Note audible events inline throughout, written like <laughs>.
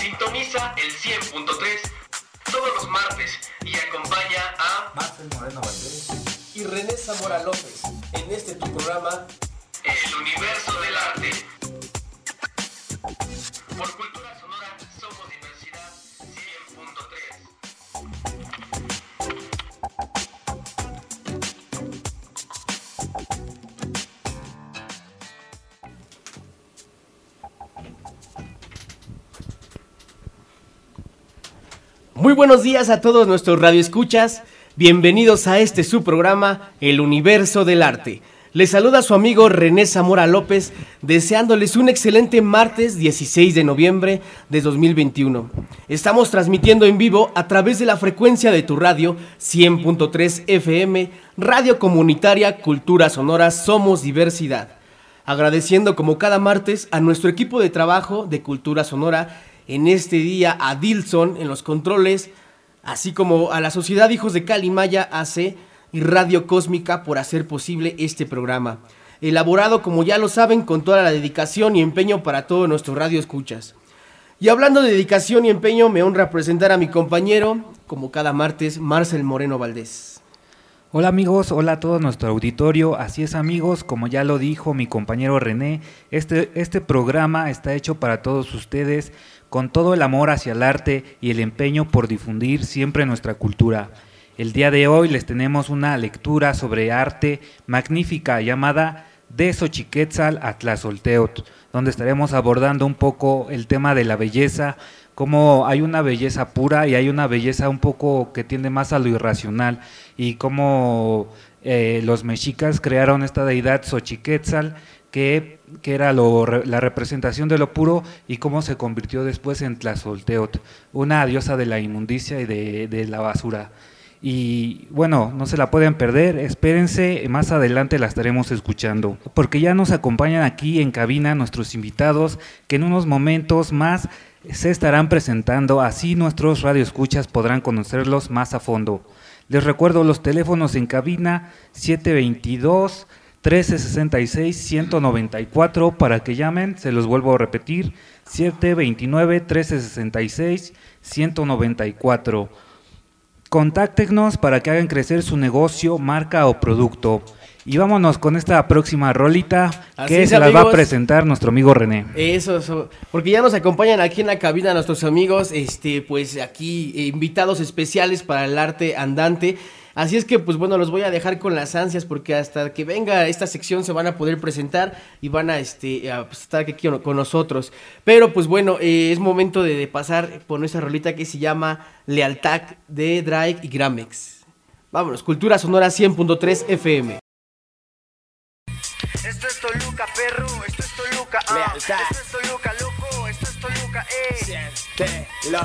Sintoniza el 100.3 todos los martes y acompaña a Marcel Moreno Valdés. y René Zamora López en este tu programa El Universo del Arte. Por buenos días a todos nuestros radioescuchas. Bienvenidos a este su programa, El Universo del Arte. Les saluda su amigo René Zamora López, deseándoles un excelente martes 16 de noviembre de 2021. Estamos transmitiendo en vivo a través de la frecuencia de tu radio 100.3 FM, Radio Comunitaria Cultura Sonora Somos Diversidad. Agradeciendo como cada martes a nuestro equipo de trabajo de Cultura Sonora, en este día a Dilson en los controles, así como a la Sociedad Hijos de Calimaya AC y Radio Cósmica por hacer posible este programa. Elaborado, como ya lo saben, con toda la dedicación y empeño para todo nuestro radio escuchas. Y hablando de dedicación y empeño, me honra presentar a mi compañero, como cada martes, Marcel Moreno Valdés. Hola amigos, hola a todo nuestro auditorio. Así es amigos, como ya lo dijo mi compañero René, este, este programa está hecho para todos ustedes con todo el amor hacia el arte y el empeño por difundir siempre nuestra cultura. El día de hoy les tenemos una lectura sobre arte magnífica llamada De Xochiquetzal a Tlazolteotl, donde estaremos abordando un poco el tema de la belleza, cómo hay una belleza pura y hay una belleza un poco que tiende más a lo irracional, y cómo eh, los mexicas crearon esta deidad Xochiquetzal, que, que era lo, la representación de lo puro y cómo se convirtió después en Tlazolteotl, una diosa de la inmundicia y de, de la basura. Y bueno, no se la pueden perder, espérense, más adelante la estaremos escuchando, porque ya nos acompañan aquí en cabina nuestros invitados que en unos momentos más se estarán presentando, así nuestros radioescuchas podrán conocerlos más a fondo. Les recuerdo los teléfonos en cabina 722 1366 194 para que llamen, se los vuelvo a repetir, 729 1366 194. Contáctenos para que hagan crecer su negocio, marca o producto. Y vámonos con esta próxima rolita Así que es, se las va a presentar nuestro amigo René. Eso, eso, porque ya nos acompañan aquí en la cabina nuestros amigos, este, pues aquí eh, invitados especiales para el arte andante. Así es que, pues bueno, los voy a dejar con las ansias porque hasta que venga esta sección se van a poder presentar y van a, este, a, pues, estar aquí con nosotros. Pero, pues bueno, eh, es momento de, de pasar por nuestra rolita que se llama Lealtad de Drake y Gramex. Vámonos, Cultura Sonora 100.3 FM. Esto es Toluca, perro, esto es Toluca, ah. Lealtad. Esto es Toluca, loco, esto es Toluca, eh. Siéntelo.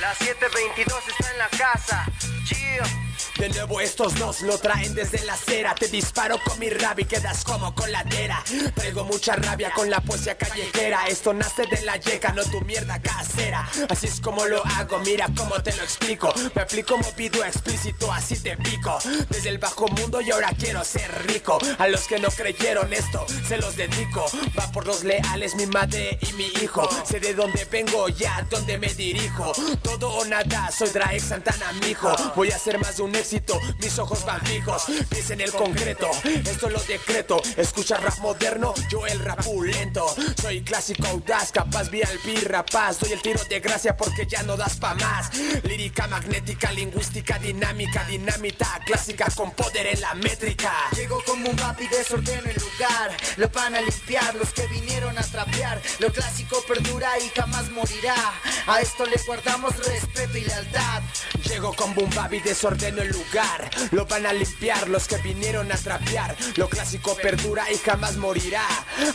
La 722 está en la casa. De nuevo estos dos lo traen desde la acera. Te disparo con mi rap y quedas como coladera Traigo mucha rabia con la poesía callejera. Esto nace de la yeca, no tu mierda casera. Así es como lo hago, mira cómo te lo explico. Me aplico movido explícito, así te pico. Desde el bajo mundo y ahora quiero ser rico. A los que no creyeron esto, se los dedico. Va por los leales, mi madre y mi hijo. Sé de dónde vengo, ya dónde me dirijo. Todo o nada, soy Drake Santana, mijo. Voy a hacer más de un éxito, mis ojos van fijos Piensa en el concreto, esto lo decreto Escucha rap moderno, yo el rap lento Soy clásico audaz, capaz VIP, rapaz Doy el tiro de gracia porque ya no das pa' más Lírica magnética, lingüística, dinámica, dinamita Clásica con poder en la métrica Llego como un papi, desordeno el lugar. Lo van a limpiar los que vinieron a trapear. Lo clásico perdura y jamás morirá. A esto le guardamos respeto y lealtad. Llego con y desordeno el lugar Lo van a limpiar los que vinieron a trapear Lo clásico perdura y jamás morirá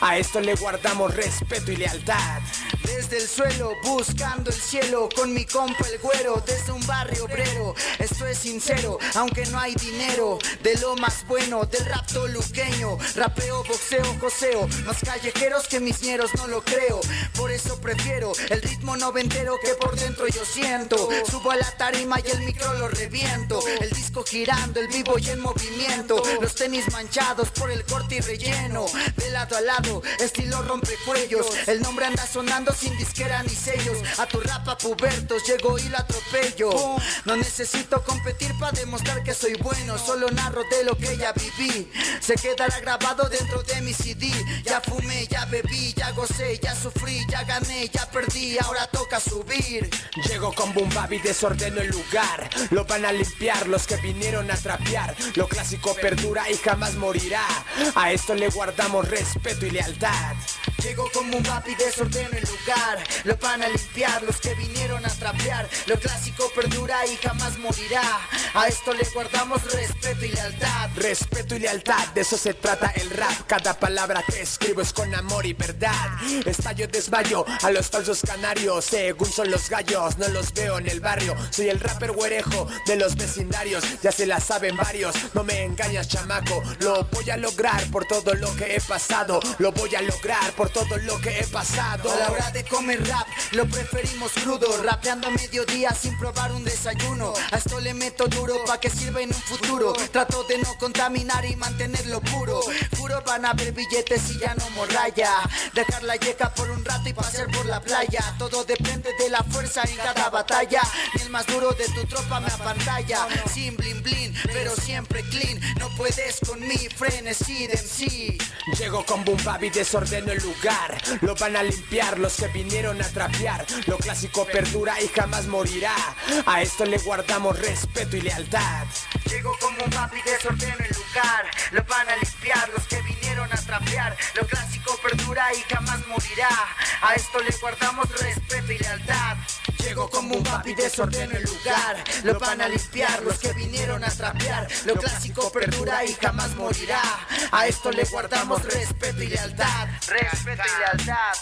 A esto le guardamos respeto y lealtad Desde el suelo, buscando el cielo, con mi compa el güero, desde un barrio obrero. Esto es sincero, aunque no hay dinero. De lo más bueno, del rap toluqueño. Rapeo, boxeo, joseo. Más callejeros que mis ñeros, no lo creo. Por eso prefiero el ritmo noventero que por dentro yo siento. Subo a la tarima y el micro lo reviento. Disco girando, el vivo y en movimiento. Los tenis manchados por el corte y relleno. De lado a lado, estilo rompecuellos. El nombre anda sonando Ando sin disquera ni sellos, a tu rapa pubertos llego y la atropello. No necesito competir para demostrar que soy bueno, solo narro de lo que ya viví. Se quedará grabado dentro de mi CD. Ya fumé, ya bebí, ya gocé, ya sufrí, ya gané, ya perdí, ahora toca subir. Llego con y desordeno el lugar. Lo van a limpiar los que vinieron a trapear. Lo clásico perdura y jamás morirá. A esto le guardamos respeto y lealtad. Llego como un papi, desordeno el lugar. Lo van a limpiar los que vinieron a trapear. Lo clásico perdura y jamás morirá. A esto le guardamos respeto y lealtad. Respeto y lealtad, de eso se trata el rap. Cada palabra que escribo es con amor y verdad. Estallo, desmayo a los falsos canarios. Según son los gallos, no los veo en el barrio. Soy el rapper güerejo de los vecindarios. Ya se la saben varios, no me engañas, chamaco. Lo voy a lograr por todo lo que he pasado. Lo voy a lograr por todo lo que he pasado. A la hora de comer rap, lo preferimos crudo. Rapeando a mediodía sin probar un desayuno. A esto le meto duro pa' que sirva en un futuro. Trato de no contaminar y mantenerlo puro. Juro van a ver billetes y ya no morraya. Dejar la yeca por un rato y pasear por la playa. Todo depende de la fuerza en cada batalla. Ni el más duro de tu tropa me apantalla. Sin blin blin, pero siempre clean. No puedes con mi frenesí de MC. Llego con boom y desordeno el lugar. Lo van a limpiar los que vinieron a trapear. Lo clásico perdura y jamás morirá. A esto le guardamos respeto y lealtad. Llego como un papi, desordeno el lugar. Lo van a limpiar los que vinieron a trapear. Lo clásico perdura y jamás morirá. A esto le guardamos respeto y lealtad. Llego como un papi, desordeno el lugar. Lo van a limpiar los que vinieron a trapear. Lo clásico perdura y jamás morirá. A esto le guardamos respeto y lealtad. Respeto y lealtad.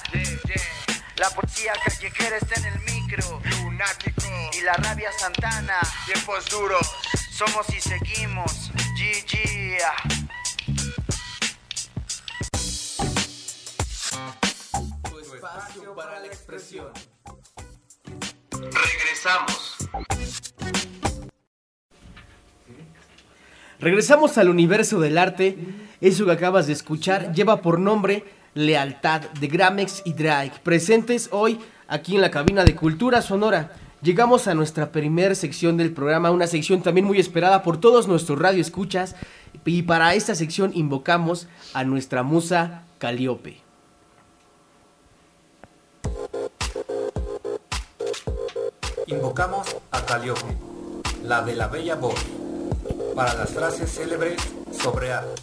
La policía callejera está en el micro. Lunático, Y la rabia Santana. tiempos duros. Somos y seguimos. GG. espacio para la expresión. Regresamos. Regresamos al universo del arte. Eso que acabas de escuchar lleva por nombre Lealtad de Gramex y Drake. Presentes hoy aquí en la cabina de Cultura Sonora. Llegamos a nuestra primer sección del programa, una sección también muy esperada por todos nuestros radioescuchas. Y para esta sección invocamos a nuestra musa Caliope. Invocamos a Caliope, la de la bella voz, para las frases célebres sobre arte.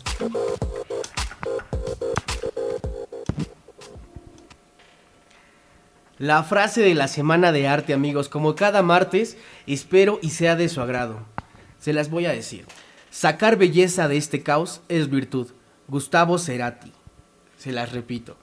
La frase de la semana de arte, amigos, como cada martes, espero y sea de su agrado. Se las voy a decir. Sacar belleza de este caos es virtud. Gustavo Cerati. Se las repito.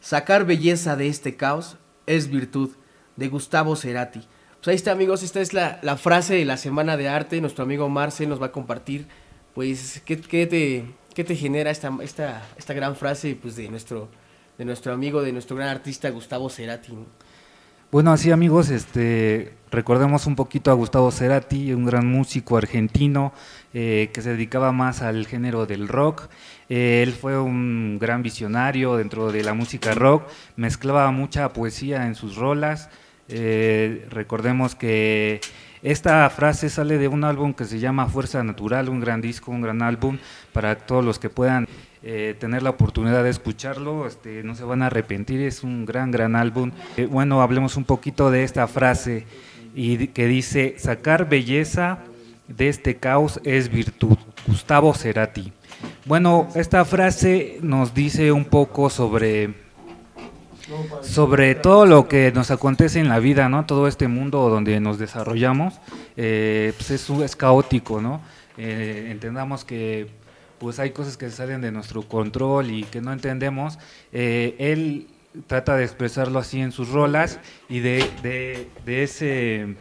Sacar belleza de este caos es virtud. De Gustavo Cerati. Pues ahí está, amigos. Esta es la, la frase de la semana de arte. Nuestro amigo Marce nos va a compartir. Pues, ¿qué, qué te, qué te genera esta, esta, esta gran frase pues, de, nuestro, de nuestro amigo, de nuestro gran artista Gustavo Cerati? ¿no? Bueno, así amigos, este, recordemos un poquito a Gustavo Cerati, un gran músico argentino eh, que se dedicaba más al género del rock. Eh, él fue un gran visionario dentro de la música rock, mezclaba mucha poesía en sus rolas. Eh, recordemos que esta frase sale de un álbum que se llama Fuerza Natural, un gran disco, un gran álbum para todos los que puedan eh, tener la oportunidad de escucharlo, este, no se van a arrepentir, es un gran, gran álbum. Eh, bueno, hablemos un poquito de esta frase y que dice, sacar belleza de este caos es virtud. Gustavo Cerati. Bueno, esta frase nos dice un poco sobre sobre todo lo que nos acontece en la vida, ¿no? Todo este mundo donde nos desarrollamos, eh, pues es, caótico, ¿no? Eh, entendamos que pues hay cosas que salen de nuestro control y que no entendemos. Eh, él trata de expresarlo así en sus rolas y de, de, ese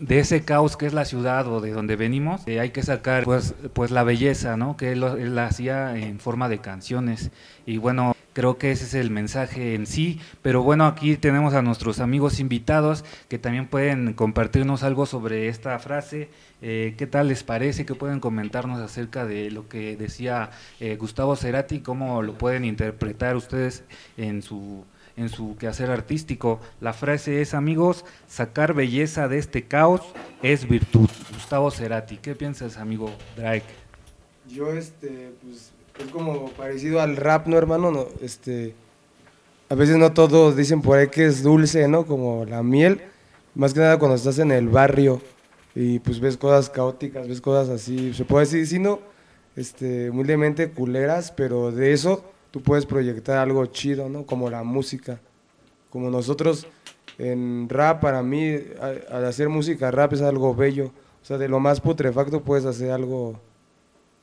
de ese caos que es la ciudad o de donde venimos, hay que sacar pues, pues la belleza, ¿no? Que él, él la hacía en forma de canciones. Y bueno, creo que ese es el mensaje en sí. Pero bueno, aquí tenemos a nuestros amigos invitados que también pueden compartirnos algo sobre esta frase. Eh, ¿Qué tal les parece? ¿Qué pueden comentarnos acerca de lo que decía eh, Gustavo Cerati? ¿Cómo lo pueden interpretar ustedes en su en su quehacer artístico. La frase es, amigos, sacar belleza de este caos es virtud. Gustavo Cerati, ¿qué piensas, amigo Drake? Yo, este, pues, es como parecido al rap, ¿no, hermano? No, este, a veces no todos dicen por ahí que es dulce, ¿no? Como la miel. Más que nada cuando estás en el barrio y pues ves cosas caóticas, ves cosas así, se puede decir, si no, este, humildemente culeras, pero de eso tú puedes proyectar algo chido, ¿no? Como la música. Como nosotros en rap, para mí, al hacer música rap es algo bello. O sea, de lo más putrefacto puedes hacer algo,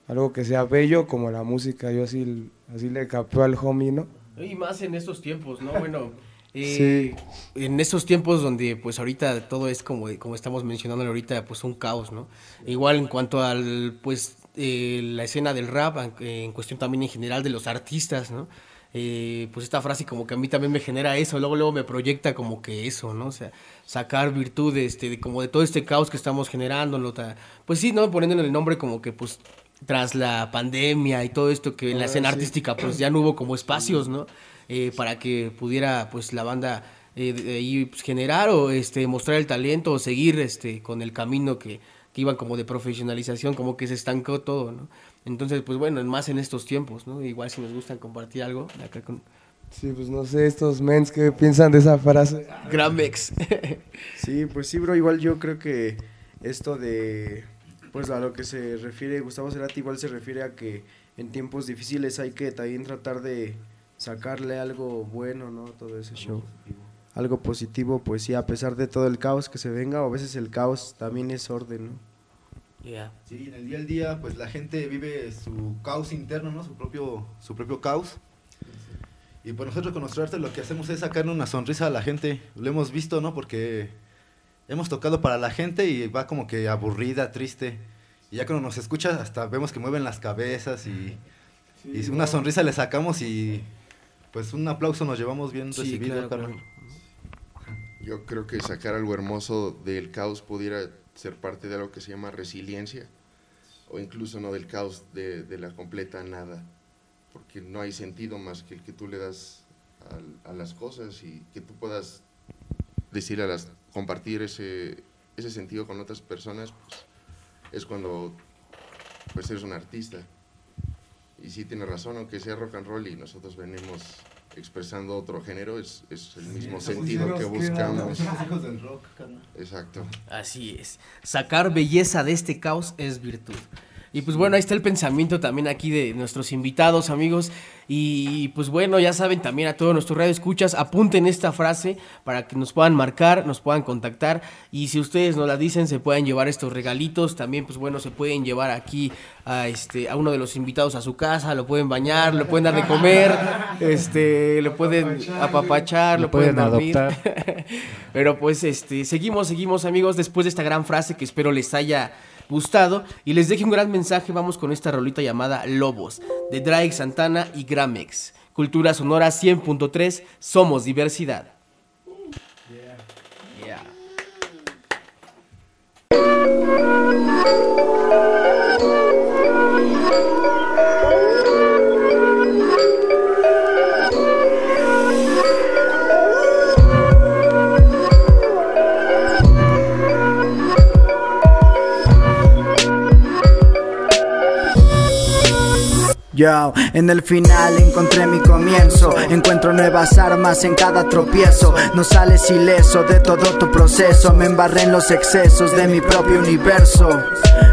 algo que sea bello como la música. Yo así, así le capeo al homie, ¿no? Y más en estos tiempos, ¿no? Bueno, <laughs> eh, en estos tiempos donde pues ahorita todo es como, como estamos mencionando ahorita, pues un caos, ¿no? Igual en cuanto al, pues, eh, la escena del rap, en cuestión también en general de los artistas, ¿no? Eh, pues esta frase como que a mí también me genera eso, luego luego me proyecta como que eso, ¿no? O sea, sacar virtud de, este, de como de todo este caos que estamos generando, ¿no? pues sí, ¿no? Poniéndole el nombre como que pues tras la pandemia y todo esto que en la ah, escena artística pues ya no hubo como espacios, ¿no? Eh, para que pudiera pues la banda eh, pues, generar o este mostrar el talento o seguir este con el camino que, que iban como de profesionalización, como que se estancó todo, ¿no? Entonces, pues bueno, más en estos tiempos, ¿no? Igual si nos gustan compartir algo acá con... Sí, pues no sé, estos mens, ¿qué piensan de esa frase? Gramex. sí, pues sí, bro, igual yo creo que esto de pues a lo que se refiere Gustavo Cerati igual se refiere a que en tiempos difíciles hay que también tratar de sacarle algo bueno, ¿no? Todo ese show. Algo positivo, pues sí, a pesar de todo el caos que se venga, o a veces el caos también es orden, ¿no? Sí, en el día al día, pues la gente vive su caos interno, ¿no? Su propio, su propio caos. Y pues nosotros con nuestro arte lo que hacemos es sacarle una sonrisa a la gente. Lo hemos visto, ¿no? Porque hemos tocado para la gente y va como que aburrida, triste. Y ya cuando nos escucha hasta vemos que mueven las cabezas y, una sonrisa le sacamos y pues un aplauso nos llevamos bien recibido. Yo creo que sacar algo hermoso del caos pudiera ser parte de algo que se llama resiliencia o incluso no del caos de, de la completa nada, porque no hay sentido más que el que tú le das a, a las cosas y que tú puedas decir a las compartir ese, ese sentido con otras personas, pues es cuando pues eres un artista. Y sí tiene razón, aunque sea rock and roll y nosotros venimos expresando otro género, es, es el mismo sentido que buscamos. Exacto. Así es. Sacar belleza de este caos es virtud. Y pues bueno, ahí está el pensamiento también aquí de nuestros invitados, amigos. Y pues bueno, ya saben también a todos nuestros radio escuchas, apunten esta frase para que nos puedan marcar, nos puedan contactar. Y si ustedes nos la dicen, se pueden llevar estos regalitos. También, pues bueno, se pueden llevar aquí a este a uno de los invitados a su casa, lo pueden bañar, lo pueden dar de comer, este, lo pueden apapachar, lo, pueden, adoptar. <laughs> Pero pues este, seguimos, seguimos amigos, después de esta gran frase que espero les haya gustado y les deje un gran mensaje. Vamos con esta rolita llamada Lobos de Drake Santana y Gramex. Cultura Sonora 100.3, somos diversidad. En el final encontré mi comienzo. Encuentro nuevas armas en cada tropiezo. No sales ileso de todo tu proceso. Me embarré en los excesos de mi propio universo.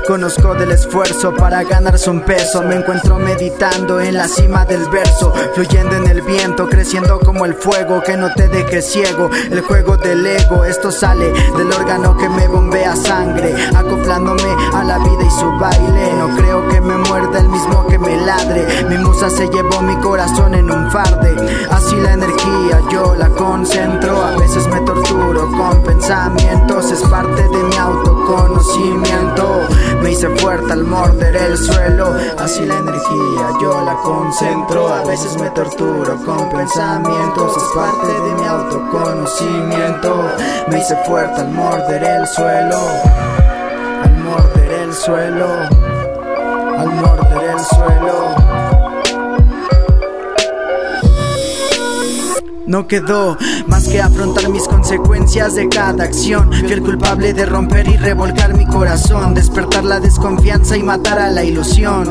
Conozco del esfuerzo para ganarse un peso. Me encuentro meditando en la cima del verso. Fluyendo en el viento, creciendo como el fuego. Que no te deje ciego. El juego del ego. Esto sale del órgano que me bombea sangre. Acoplándome a la vida y su baile. No creo que me muerda el mismo que me ladre. Mi musa se llevó mi corazón en un farde. Así la energía yo la concentro. A veces me torturo con pensamientos. Es parte de mi autoconocimiento. Me hice fuerte al morder el suelo. Así la energía yo la concentro. A veces me torturo con pensamientos. Es parte de mi autoconocimiento. Me hice fuerte al morder el suelo. Al morder el suelo. Al morder el suelo. No quedó más que afrontar mis consecuencias de cada acción. Fui el culpable de romper y revolcar mi corazón, despertar la desconfianza y matar a la ilusión.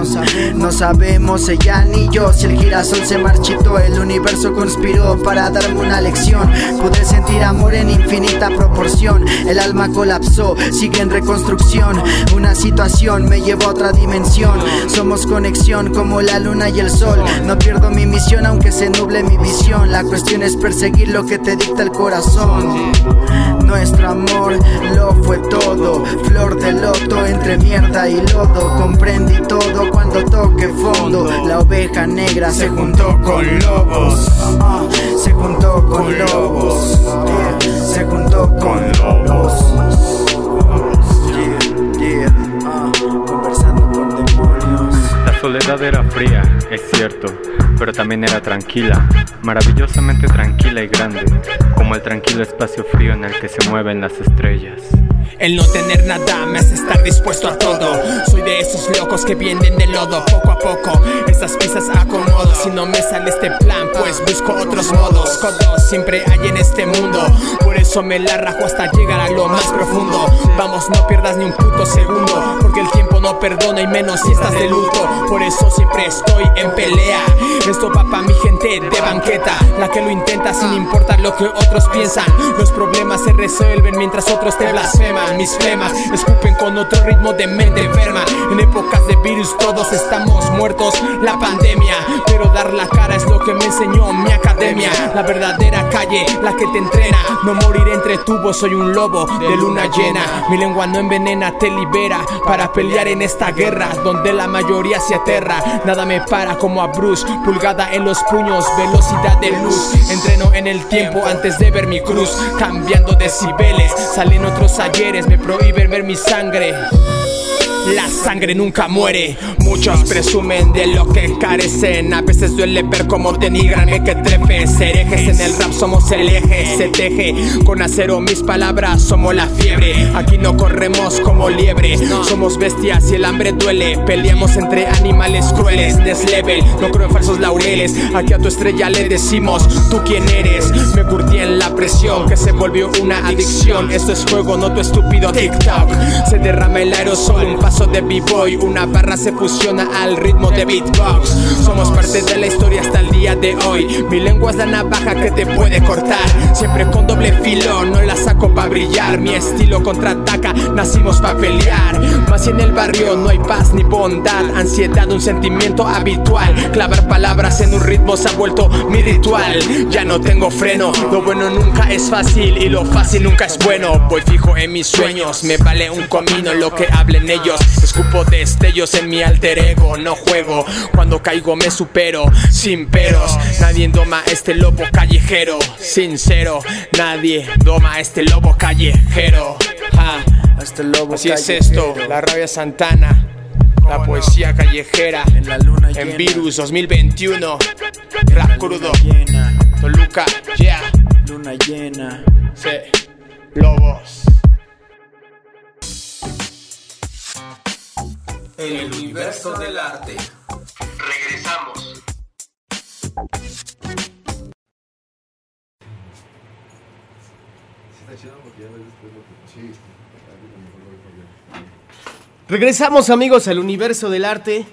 No sabemos ella ni yo si el girasol se marchitó, el universo conspiró para darme una lección. Pude sentir amor en infinita proporción, el alma colapsó, sigue en reconstrucción. Una situación me llevó a otra dimensión. Somos conexión como la luna y el sol. No pierdo mi misión aunque se nuble mi visión. La cuestión es perseguir lo que te dicta el corazón. Nuestro amor lo fue todo, flor de loto entre mierda y lodo. Comprendí todo cuando toque fondo. La oveja negra se juntó con lobos, se juntó con lobos, se juntó con lobos. Yeah, yeah, conversando con demonios. La soledad era fría, es cierto, pero también era tranquila, maravillosamente tranquila y grande, como el tranquilo espacio frío en el que se mueven las estrellas. El no tener nada me hace estar dispuesto a todo. Soy de esos locos que vienen de lodo poco a poco. Estas piezas acomodo. Si no me sale este plan, pues busco otros modos. Codos siempre hay en este mundo. Por eso me la rajo hasta llegar a lo más profundo. Vamos, no pierdas ni un puto segundo. Porque el tiempo no perdona y menos si estás de luto. Por eso siempre estoy en pelea. Esto va pa' mi gente de banqueta. La que lo intenta sin importar lo que otros piensan. Los problemas se resuelven mientras otros te blasfeman. Mis flemas escupen con otro ritmo de mente enferma. En épocas de virus todos estamos muertos. La pandemia, pero dar la cara es lo que me enseñó mi academia. La verdadera calle, la que te entrena. No morir entre tubos, soy un lobo de luna llena. Mi lengua no envenena, te libera para pelear en esta guerra donde la mayoría se aterra. Nada me para como a Bruce, pulgada en los puños, velocidad de luz. Entreno en el tiempo antes de ver mi cruz, cambiando decibeles. Salen otros me prohíben ver mi sangre. La sangre nunca muere. Muchos presumen de lo que carecen. A veces duele ver cómo denigran que trepes. Herejes en el rap somos el eje. Se teje con acero mis palabras. Somos la fiebre. Aquí no corremos como liebre. Somos bestias y el hambre duele. Peleamos entre animales crueles. Next level. No creo en falsos laureles. Aquí a tu estrella le decimos: ¿Tú quién eres? Me curtí en la presión que se volvió una adicción. Esto es fuego, no tu estúpido TikTok. Se derrama el aerosol. Paso de b-boy, una barra se fusiona al ritmo de beatbox. Somos parte de la historia hasta el día de hoy. Mi lengua es la navaja que te puede cortar. Siempre con doble filo, no la saco para brillar. Mi estilo contraataca, nacimos para pelear. Más en el barrio no hay paz ni bondad, ansiedad, un sentimiento habitual. Clavar palabras en un ritmo se ha vuelto mi ritual. Ya no tengo freno, lo bueno nunca es fácil y lo fácil nunca es bueno. Voy fijo en mis sueños, me vale un comino lo que hablen ellos. Escupo destellos en mi alter ego, no juego. Cuando caigo me supero, sin peros. Nadie doma este lobo callejero. Sincero, nadie doma este lobo callejero. Ja, Este lobo Así es esto, la rabia Santana. La poesía callejera En la luna en. Virus 2021. Rap crudo, llena, Toluca, yeah, luna llena. sí, lobos. El universo del arte. Regresamos. Regresamos amigos al universo del arte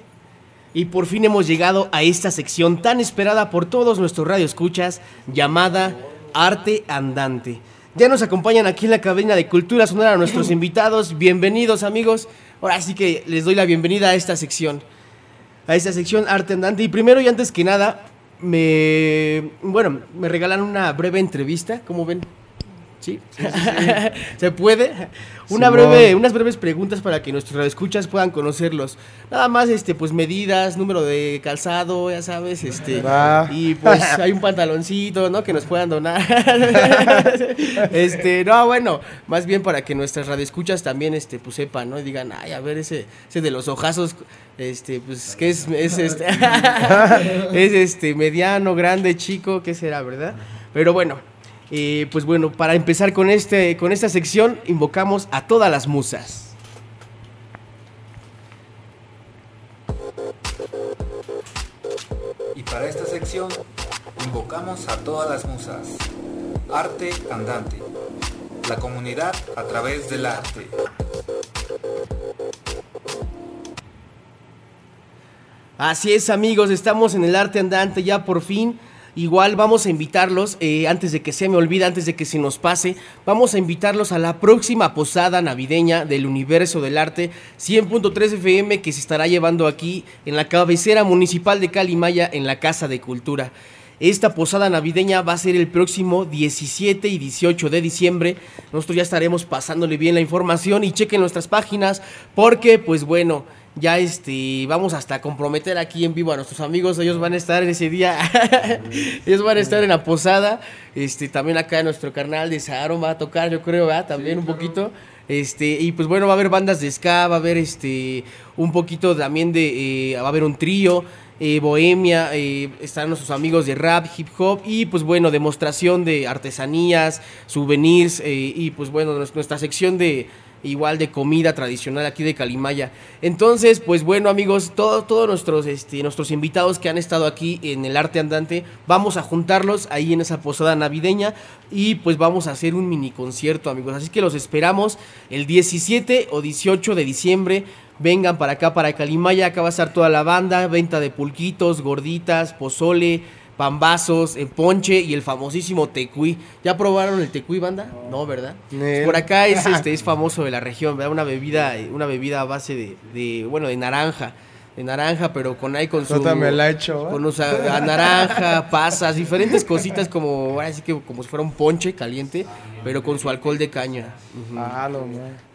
y por fin hemos llegado a esta sección tan esperada por todos nuestros radioescuchas llamada Arte Andante. Ya nos acompañan aquí en la cabina de Cultura Sonora nuestros <clears throat> invitados. Bienvenidos amigos. Ahora sí que les doy la bienvenida a esta sección. A esta sección Arte Andante. Y primero y antes que nada, me... Bueno, me regalan una breve entrevista. ¿Cómo ven? ¿Sí? <laughs> ¿Se puede? Una breve, unas breves preguntas para que nuestros radioescuchas puedan conocerlos. Nada más, este, pues medidas, número de calzado, ya sabes, este. Va. Y pues <laughs> hay un pantaloncito, ¿no? Que nos puedan donar. <laughs> este, no, bueno, más bien para que nuestras radioescuchas también, este, pues sepan, ¿no? Y digan, ay, a ver, ese, ese de los ojazos, este, pues, ¿qué es? Es este, es este, mediano, grande, chico, ¿qué será, verdad? Pero bueno, eh, pues bueno, para empezar con, este, con esta sección, invocamos a todas las musas. Y para esta sección invocamos a todas las musas. Arte andante. La comunidad a través del arte. Así es amigos, estamos en el arte andante ya por fin. Igual vamos a invitarlos, eh, antes de que se me olvide, antes de que se nos pase, vamos a invitarlos a la próxima posada navideña del Universo del Arte 100.3 FM que se estará llevando aquí en la cabecera municipal de Calimaya en la Casa de Cultura. Esta posada navideña va a ser el próximo 17 y 18 de diciembre. Nosotros ya estaremos pasándole bien la información y chequen nuestras páginas porque pues bueno, ya este vamos hasta comprometer aquí en vivo a nuestros amigos, ellos van a estar en ese día, <laughs> ellos van a estar en la posada, este también acá nuestro carnal de Saharo va a tocar, yo creo, ¿verdad? También un poquito. Este, y pues bueno, va a haber bandas de ska, va a haber este un poquito también de eh, va a haber un trío, eh, bohemia, eh, están nuestros amigos de rap, hip hop y pues bueno, demostración de artesanías, souvenirs eh, y pues bueno, nues- nuestra sección de igual de comida tradicional aquí de Calimaya. Entonces, pues bueno amigos, todo- todos nuestros, este, nuestros invitados que han estado aquí en el Arte Andante, vamos a juntarlos ahí en esa posada navideña y pues vamos a hacer un mini concierto amigos. Así que los esperamos el 17 o 18 de diciembre. Vengan para acá, para Calimaya, acá va a estar toda la banda, venta de pulquitos, gorditas, pozole, pambazos, eh, ponche y el famosísimo tecuí. ¿Ya probaron el tecuí, banda? No, ¿verdad? Nel. Por acá es, <laughs> este, es famoso de la región, ¿verdad? Una bebida, una bebida a base de, de, bueno, de naranja. De naranja, pero con ahí con su... Me la he hecho, ¿eh? Con a naranja, <laughs> pasas, diferentes cositas como, ahora sí que como si fuera un ponche caliente, pero con su alcohol de caña. Ah, no.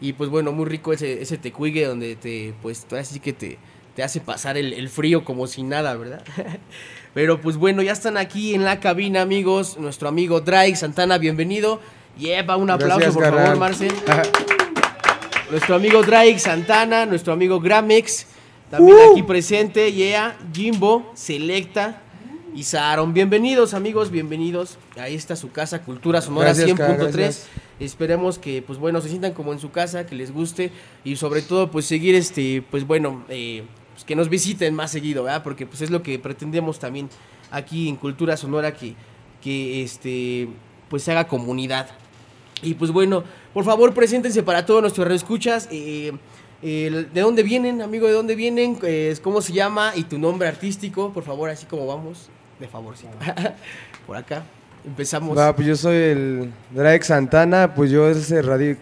Y pues bueno, muy rico ese, ese tecuigue donde te, pues así que te, te hace pasar el, el frío como si nada, ¿verdad? <laughs> Pero pues bueno, ya están aquí en la cabina, amigos. Nuestro amigo Drake Santana, bienvenido. Lleva un aplauso, Gracias, por carnal. favor, Marcel. <laughs> Nuestro amigo Drake Santana, nuestro amigo Gramex, también Uh. aquí presente. Yeah, Jimbo, Selecta y Saaron. Bienvenidos, amigos, bienvenidos. Ahí está su casa, Cultura Sonora Gracias, cara, 100.3. gracias. Esperemos que, pues bueno, se sientan como en su casa, que les guste y sobre todo, pues seguir, este, pues bueno, eh, pues, que nos visiten más seguido, ¿verdad? Porque pues es lo que pretendemos también aquí en Cultura Sonora, que, que este, pues se haga comunidad. Y pues bueno, por favor, preséntense para todos nuestros reescuchas. Eh, eh, ¿De dónde vienen, amigo? ¿De dónde vienen? Eh, ¿Cómo se llama? Y tu nombre artístico, por favor, así como vamos. De favorcito. <laughs> por acá. Empezamos. Va, pues yo soy el Drake Santana, pues yo ese radi-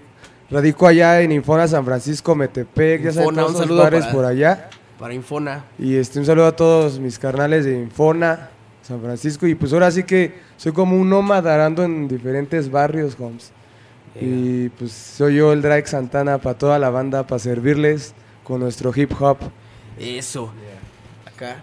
radico allá en Infona, San Francisco, Metepec, ya saben, Infona, todos saludo bares para- por allá. Para Infona. Y este, un saludo a todos mis carnales de Infona, San Francisco. Y pues ahora sí que soy como un nómada arando en diferentes barrios, Holmes. Y pues soy yo el Drake Santana para toda la banda, para servirles con nuestro hip hop. Eso. Acá.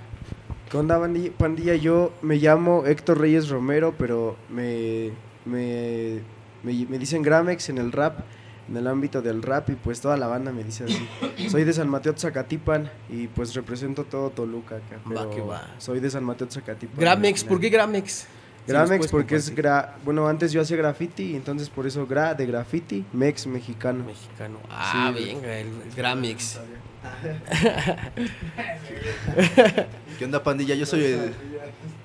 ¿Qué onda, pandilla? Yo me llamo Héctor Reyes Romero, pero me, me, me, me dicen Gramex en el rap, en el ámbito del rap, y pues toda la banda me dice así. Soy de San Mateo Zacatipan y pues represento todo Toluca acá. Va que va. Soy de San Mateo Zacatipan. Gramex, ¿por qué Gramex? Si Gramex puedes porque es gra... Bueno, antes yo hacía graffiti, entonces por eso gra de graffiti, mex mexicano. Mexicano. Ah, Sí. venga, el Gramex. ¿Qué onda, pandilla? Yo soy el,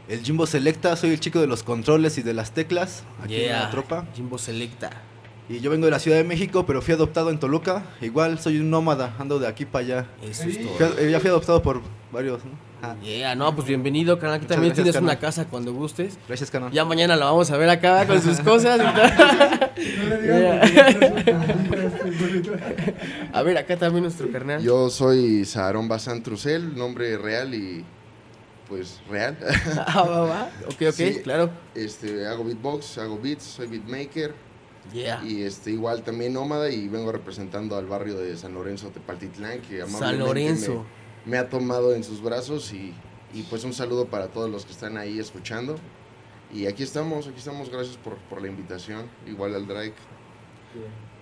el Jimbo Selecta, soy el chico de los controles y de las teclas aquí en la tropa. Jimbo Selecta. Y yo vengo de la Ciudad de México, pero fui adoptado en Toluca. Igual soy un nómada, ando de aquí para allá. Eso es todo. Fui eh, ya fui adoptado por varios, ¿no? Ah, Yeah, no, pues bienvenido, canal. Aquí Muchas también gracias, tienes una casa cuando gustes. Gracias, canal. Ya mañana la vamos a ver acá con sus <laughs> cosas. Yeah. <laughs> a ver, acá también nuestro carnal. Yo soy Saarón Bazán Trucel, nombre real y pues real. <laughs> Ah, va, va. Ok, ok, Sí, claro. Este, hago beatbox, hago beats, soy beatmaker. Yeah. Y este, igual también nómada y vengo representando al barrio de San Lorenzo Tepaltitlán, que amablemente Lorenzo. Me, me ha tomado en sus brazos y, y pues un saludo para todos los que están ahí escuchando. Y aquí estamos, aquí estamos, gracias por, por la invitación, igual al Drake.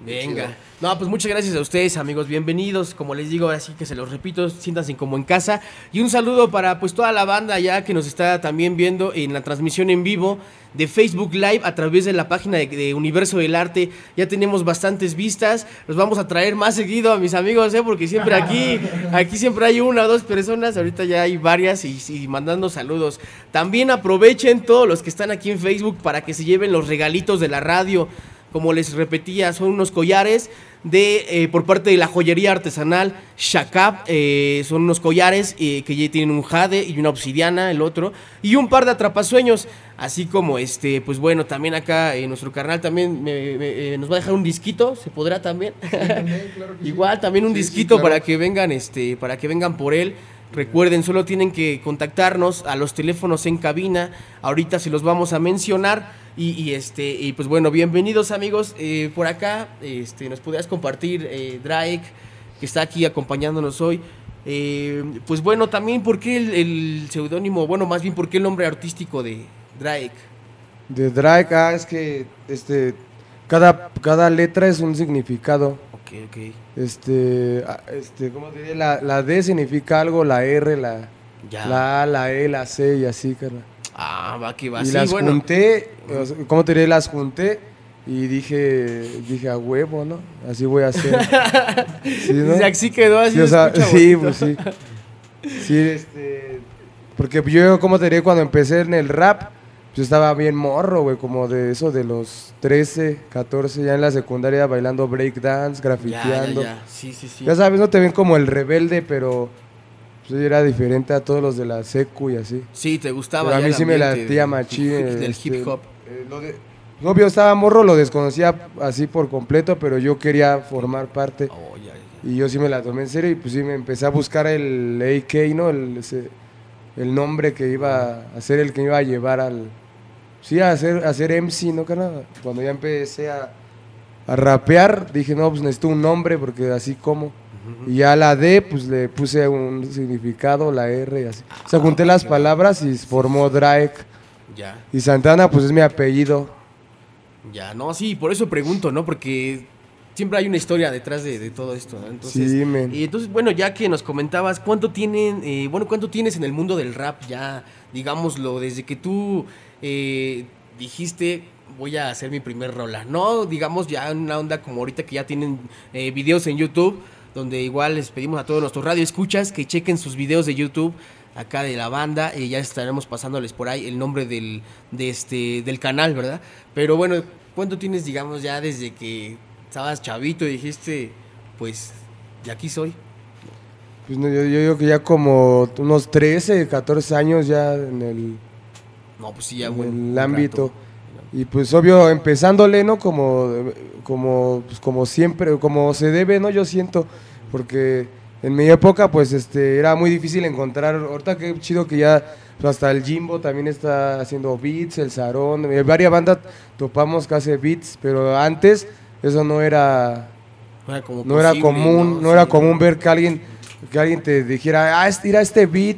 Venga. No, pues muchas gracias a ustedes, amigos. Bienvenidos. Como les digo, así que se los repito, siéntanse como en casa. Y un saludo para pues toda la banda ya que nos está también viendo en la transmisión en vivo de Facebook Live a través de la página de, de Universo del Arte. Ya tenemos bastantes vistas. Los vamos a traer más seguido a mis amigos, ¿eh? porque siempre aquí, <laughs> aquí siempre hay una o dos personas. Ahorita ya hay varias y, y mandando saludos. También aprovechen todos los que están aquí en Facebook para que se lleven los regalitos de la radio como les repetía, son unos collares de eh, por parte de la joyería artesanal Shakab. eh, son unos collares eh, que ya tienen un jade y una obsidiana, el otro, y un par de atrapasueños. Así como este, pues bueno, también acá eh, nuestro carnal también me- me- nos va a dejar un disquito, ¿se podrá también? <laughs> Igual también un Sí, sí, disquito claro. para que vengan, este, para que vengan por él. Recuerden, solo tienen que contactarnos a los teléfonos en cabina. Ahorita se los vamos a mencionar. Y, y, este, y pues bueno, bienvenidos amigos. Eh, por acá, este, nos podrías compartir eh, Drake, que está aquí acompañándonos hoy. Eh, pues bueno, también, ¿por qué el, el seudónimo? Bueno, más bien, ¿por qué el nombre artístico de Drake? De Drake, ah, es que este, cada, cada letra es un significado. Ok, ok. Este, ah, este, ¿cómo te diré? La, la D significa algo, la R, la, Ya. la A, la E, la C y así, carnal. Ah, va que va. Y Sí, las bueno. junté, ¿cómo te diré? Las junté y dije, dije a huevo, ¿no? Así voy a hacer. <laughs> Sí, así quedó, así Sí, o sea, sí, pues sí. Sí, este, porque yo, como te diré, cuando empecé en el rap, yo estaba bien morro, güey, como de eso, de los 13, 14, ya en la secundaria bailando breakdance, Ya, ya, grafiteando. ya. Sí, sí, sí. Ya sabes, no te ven como el rebelde, pero pues, era diferente a todos los de la secu y así. Sí, te gustaba. Pero a mí sí me ambiente latía del- machín. Del este, hip hop. eh, lo de- no, yo estaba morro, lo desconocía así por completo, pero yo quería formar parte. Oh, ya, ya. Y yo sí me la tomé en serio y pues sí me empecé a buscar el AK, ¿no? El, ese- el nombre que iba a ser el que me iba a llevar al... Sí, a hacer, a hacer MC, ¿no, carnal? Cuando ya empecé a, a rapear, dije, no, pues necesito un nombre porque así como... Y ya la D, pues le puse un significado, la R y así. O sea, junté las palabras y formó Drake. Ya. Y Santana, pues es mi apellido. Ya, no, sí, por eso pregunto, ¿no? Porque siempre hay una historia detrás de, de todo esto, ¿no? Entonces, Sí, men. Y entonces, bueno, ya que nos comentabas, ¿cuánto tienen, eh, bueno, cuánto tienes en el mundo del rap ya, digámoslo, desde que tú eh, dijiste voy a hacer mi primer rola? No, digamos ya en una onda como ahorita que ya tienen eh, videos en YouTube, donde igual les pedimos a todos nuestros radioescuchas que chequen sus videos de YouTube acá de la banda y ya estaremos pasándoles por ahí el nombre del, de este, del canal, ¿verdad? Pero bueno, ¿cuánto tienes, digamos, ya desde que estabas chavito y dijiste, pues, de aquí soy? Pues no, yo, yo digo que ya como unos 13, 14 años ya en el... No, pues sí, ya en buen- el ámbito. rato. Y pues obvio, empezándole, ¿no? Como, como, pues, como siempre, como se debe, ¿no? Yo siento, porque en mi época, pues, este, era muy difícil encontrar, ahorita qué chido que ya, pues, hasta el Jimbo también está haciendo beats, el Sarón, eh, varias bandas topamos que hace beats, pero antes eso no era, No era, como no era posible, común, no, era común ver que alguien, que alguien te dijera, ah, mira este beat,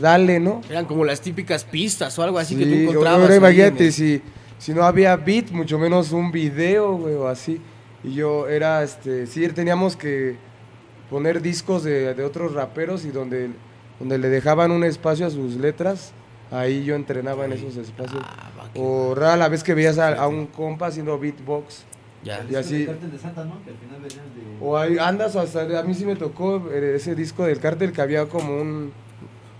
dale, ¿no? Eran como las típicas pistas o algo así que tú encontrabas. ahora imagínate, el- si, si no había beat, mucho menos un video, güey, o así. Y yo era, este, sí, teníamos que poner discos de, de otros raperos y donde, donde le dejaban un espacio a sus letras, ahí yo entrenaba en esos espacios. Ah, O rara la vez que veías a, a un compa haciendo beatbox. Ya. Y así. de Santa, ¿no? Que al final venían de... O ahí andas hasta, a mí sí me tocó eh, ese disco del cártel que había como un,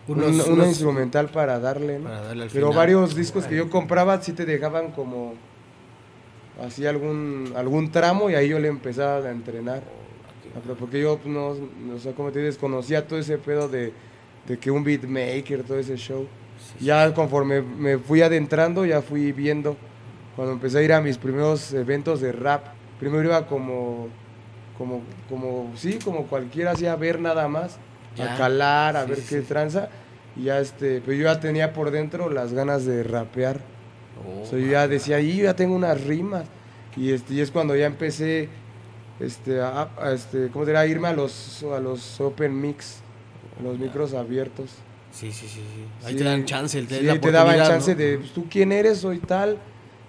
Unos- un- una instrumental para darle, ¿no? para darle al Pero final. varios discos que yo compraba sí te dejaban como así algún algún tramo y ahí yo le empezaba a entrenar. Porque yo pues, no, no sé cómo te desconocía todo ese pedo de, de que un beatmaker, todo ese show. Ya conforme me fui adentrando, ya fui viendo. Cuando empecé a ir a mis primeros eventos de rap, primero iba como, como, como, sí, como cualquiera hacía, a ver nada más, Ya. a calar, a Sí, ver sí, qué tranza. Y ya este, pero yo ya tenía por dentro las ganas de rapear. Oh, O sea, yo ya decía, y yo ya tengo unas rimas. Y, este, y es cuando ya empecé, este, a, a, este, ¿cómo dirá? Irme a los, a los open mix, a los micros abiertos. Sí, sí, sí. sí. Ahí Sí, te dan chance, te sí, la te daban chance ¿no? de, pues, ¿tú quién eres? Soy tal.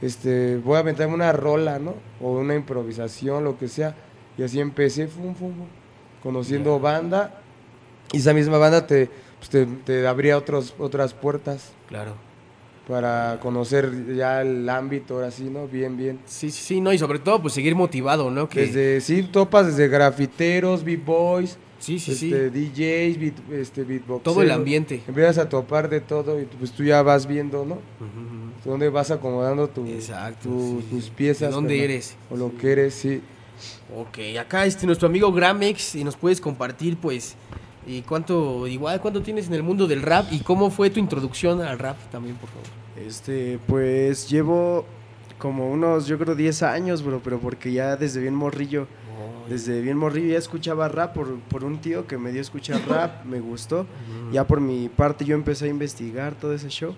este, voy a aventarme una rola, ¿no? O una improvisación, lo que sea. Y así empecé, fum, fum, fum, conociendo banda. Y esa misma banda te, pues, te, te abría otros, otras puertas. Claro. Para conocer ya el ámbito, ahora sí, ¿no? Bien, bien. Sí, sí, sí, no, y sobre todo, pues seguir motivado, ¿no? Que... Desde, sí, topas desde grafiteros, b-boys, Sí, sí, sí. este, DJs, beat, este, beatboxeros. Todo el ambiente. Empiezas a topar de todo y pues tú ya vas viendo, ¿no? Dónde vas acomodando tu, Exacto, tu- sí. tus piezas. ¿De dónde ¿no? eres? O lo que eres, sí. Ok, acá este nuestro amigo Gramex y nos puedes compartir pues y cuánto igual cuánto tienes en el mundo del rap y cómo fue tu introducción al rap también, por favor. Este, pues llevo como unos, yo creo 10 años, bro, pero porque ya desde bien morrillo, desde bien morrillo ya escuchaba rap por, por un tío que me dio a escuchar <laughs> rap, me gustó. Ya por mi parte yo empecé a investigar todo ese show.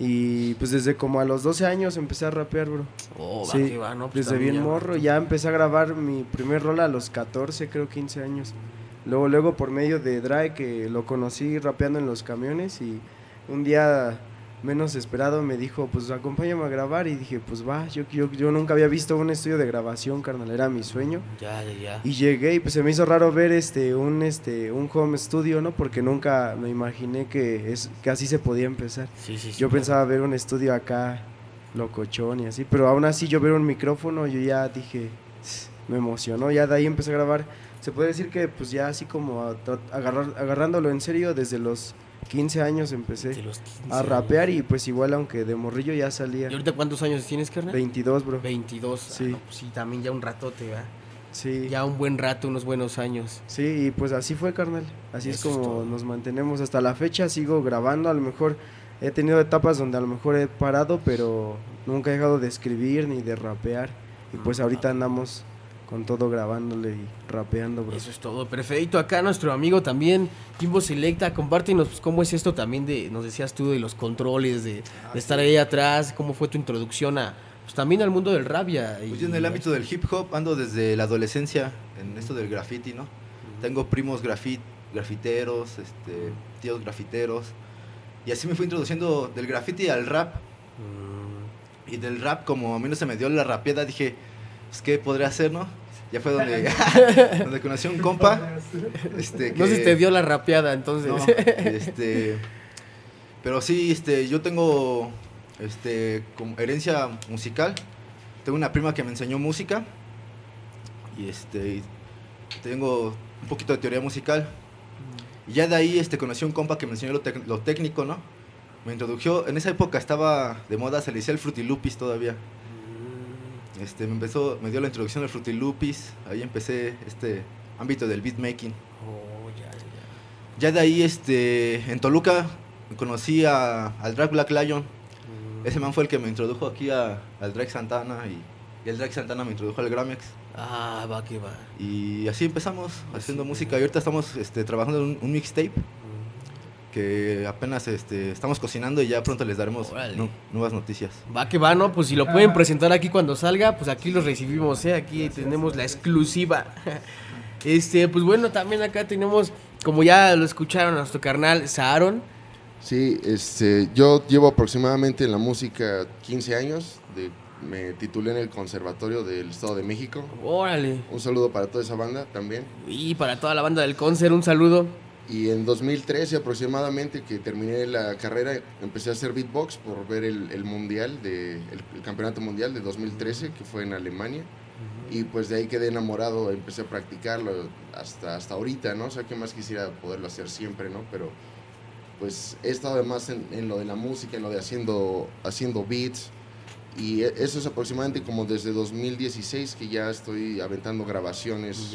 Y pues desde como a los 12 años empecé a rapear, bro. Oh, va Sí, que va, ¿no? Pues desde bien ya morro, ya empecé a grabar mi primer rol a los 14, creo 15 años. Luego, luego por medio de Dry, que lo conocí rapeando en los camiones y un día menos esperado me dijo, pues acompáñame a grabar y dije, pues va, yo, yo, yo nunca había visto un estudio de grabación, carnal, era mi sueño. Ya, ya, ya. Y llegué y pues se me hizo raro ver este un este un home studio, ¿no? Porque nunca me imaginé que es que así se podía empezar. Sí, sí, sí, yo claro. pensaba ver un estudio acá locochón y así, pero aún así yo ver un micrófono, yo ya dije, me emocionó, ya de ahí empecé a grabar. Se puede decir que pues ya así como a agarrar- agarrándolo en serio desde los 15 años empecé a rapear y pues igual aunque de morrillo ya salía. ¿Y ahorita cuántos años tienes, carnal? 22, bro. 22. Sí. Sí. sí, también ya un ratote, ¿va? Sí. Ya un buen rato, unos buenos años. Sí, y pues así fue, carnal. Así Eso es como nos mantenemos hasta la fecha. Sigo grabando, a lo mejor he tenido etapas donde a lo mejor he parado, pero nunca he dejado de escribir ni de rapear. Y pues ahorita andamos con todo grabándole y rapeando, bro. Eso es todo, perfecto. Acá nuestro amigo también, Jimbo Selecta, compártenos pues, cómo es esto también de, nos decías tú, de los controles, de, de estar ahí atrás, cómo fue tu introducción a, pues también al mundo del y- Pues yo en el ámbito del hip hop ando desde la adolescencia en esto del graffiti, ¿no? Tengo primos grafit, grafiteros, este, tíos grafiteros. Y así me fui introduciendo del graffiti al rap. Y del rap, como a mí no se me dio la rapieda, dije, pues, ¿qué podría hacer, no? Ya fue donde, <laughs> <laughs> donde conocí a un compa. Este, No se que- te dio la rapeada, entonces. no, este, pero sí, este, yo tengo este, como herencia musical. Tengo una prima que me enseñó música. Y este, tengo un poquito de teoría musical. Y ya de ahí este, conocí a un compa que me enseñó lo, lo técnico, ¿no? Me introdujo, en esa época estaba de moda, se le decía el Frutilupis todavía. Este, me empezó, me dio la introducción al Frutilupis, ahí empecé este ámbito del beatmaking. Oh, ya, ya. Ya de ahí, este, en Toluca, conocí a, al Drag Black Lion. Ese man fue el que me introdujo aquí a- al Drag Santana y, y el Drag Santana me introdujo al Gramex. Ah, va que va. Y así empezamos haciendo música y ahorita estamos este, trabajando en un, un mixtape que apenas este, estamos cocinando y ya pronto les daremos nu- nuevas noticias. Va que va, ¿no? Pues si lo pueden presentar aquí cuando salga, pues aquí los recibimos, ¿eh? Aquí tenemos la exclusiva. <laughs> Este, pues bueno, también acá tenemos, como ya lo escucharon, a nuestro carnal Saaron. Sí, este, yo llevo aproximadamente en la música 15 años. de- me titulé en el Conservatorio del Estado de México. Órale. Un saludo para toda esa banda también. Y para toda la banda del concert, un saludo. Y en 2013 aproximadamente que terminé la carrera, empecé a hacer beatbox por ver el, el mundial, de, el, el campeonato mundial de 2013 que fue en Alemania. Y pues de ahí quedé enamorado, empecé a practicarlo hasta, hasta ahorita, ¿no? O sea, que más quisiera poderlo hacer siempre, ¿no? Pero pues he estado además en, en lo de la música, en lo de haciendo, haciendo beats. Y e- eso es aproximadamente como desde 2016 que ya estoy aventando grabaciones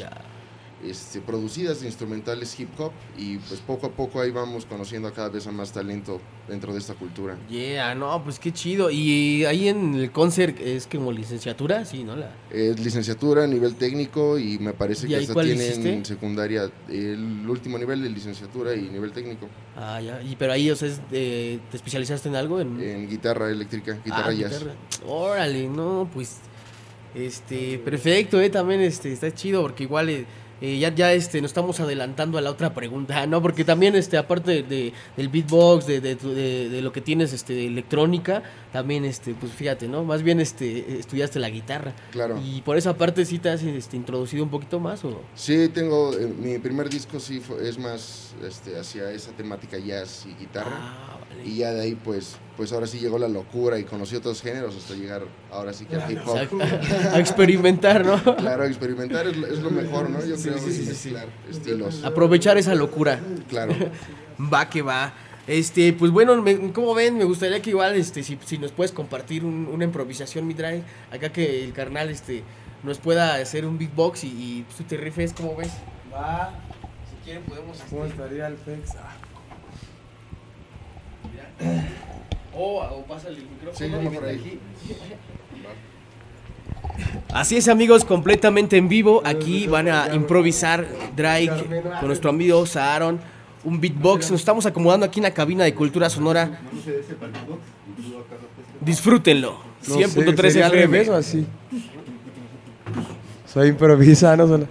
este, producidas de instrumentales hip hop y pues poco a poco ahí vamos conociendo a cada vez a más talento dentro de esta cultura. Yeah, no, pues qué chido. Y ahí en el concert es como licenciatura, sí, ¿no? La... Es licenciatura, nivel técnico y me parece ¿Y que hasta tienen hiciste? secundaria, el último nivel de licenciatura y nivel técnico. Ah, ya. Y pero ahí, o sea, es de- ¿te especializaste en algo? En, En guitarra eléctrica, guitarra Ah, jazz. guitarra. Órale, no, pues este, perfecto, eh, también este está chido porque igual eh, eh, ya, ya este, nos estamos adelantando a la otra pregunta, ¿no? Porque también, este, aparte de, del beatbox, de, de, de- de lo que tienes este, de electrónica, también, este, pues fíjate, ¿no? Más bien este, estudiaste la guitarra. Claro. Y por esa parte sí te has este, introducido un poquito más, ¿o? Sí, tengo, eh, mi primer disco sí fue- es más este, hacia esa temática jazz y guitarra. Ah, Y ya de ahí, pues, pues ahora sí llegó la locura y conocí otros géneros hasta llegar ahora sí que al hip hop. A- a experimentar, ¿no? Claro, experimentar es, lo- es lo mejor, ¿no? Yo Sí, creo sí, que sí, sí, sí. mezclar estilos. Aprovechar esa locura. Claro. Va que va. Este, pues bueno, me- como ven, me gustaría que igual, este, si, si nos puedes compartir un- una improvisación, mi drive, acá que el carnal, este, nos pueda hacer un beatbox y, y tú te rifes, ¿cómo ves? Va. Si quieren podemos... ¿Cómo este, estaría el Fex? Ah, O, o pásale el micrófono. Sí, y vamos ven por ahí. aquí. Así es amigos, completamente en vivo. Aquí van a improvisar Drake con nuestro amigo Saaron. Un beatbox. Nos estamos acomodando aquí en la cabina de Cultura Sonora. Disfrútenlo. no sé, 100.3 ¿sería al FM. revés o así? Soy improvisa, no solo.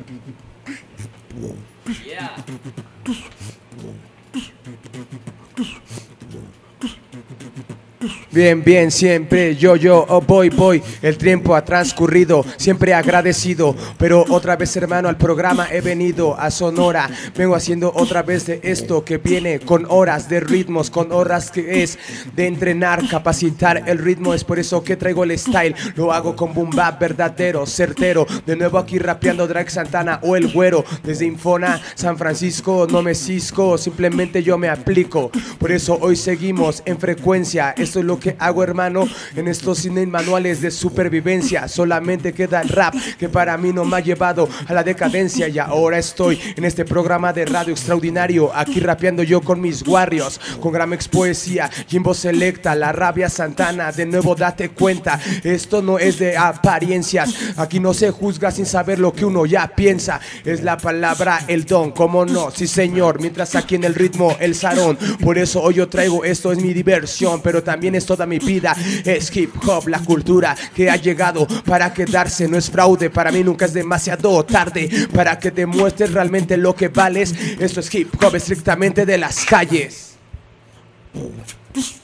Bien, bien, siempre yo, yo, oh, voy, voy. El tiempo ha transcurrido, siempre agradecido. Pero otra vez, hermano, al programa he venido a Sonora. Vengo haciendo otra vez de esto que viene con horas de ritmos, con horas que es de entrenar, capacitar el ritmo. Es por eso que traigo el style. Lo hago con boom bap verdadero, certero. De nuevo aquí rapeando Drake Santana o el güero. Desde Infona, San Francisco, no me cisco, simplemente yo me aplico. Por eso hoy seguimos en frecuencia. Esto es lo que hago, hermano, en estos cine manuales de supervivencia. Solamente queda el rap que para mí no me ha llevado a la decadencia. Y ahora estoy en este programa de radio extraordinario. Aquí rapeando yo con mis warriors, con Gramex Poesía, Jimbo Selecta, La Rabia Santana. De nuevo, date cuenta, esto no es de apariencias. Aquí no se juzga sin saber lo que uno ya piensa. Es la palabra, el don, como no, sí señor. Mientras aquí en el ritmo, el sarón. Por eso hoy yo traigo esto, es mi diversión, pero también es toda mi vida. Es hip hop, la cultura que ha llegado para quedarse. No es fraude, para mí nunca es demasiado tarde para que demuestres realmente lo que vales. Esto es hip hop estrictamente de las calles.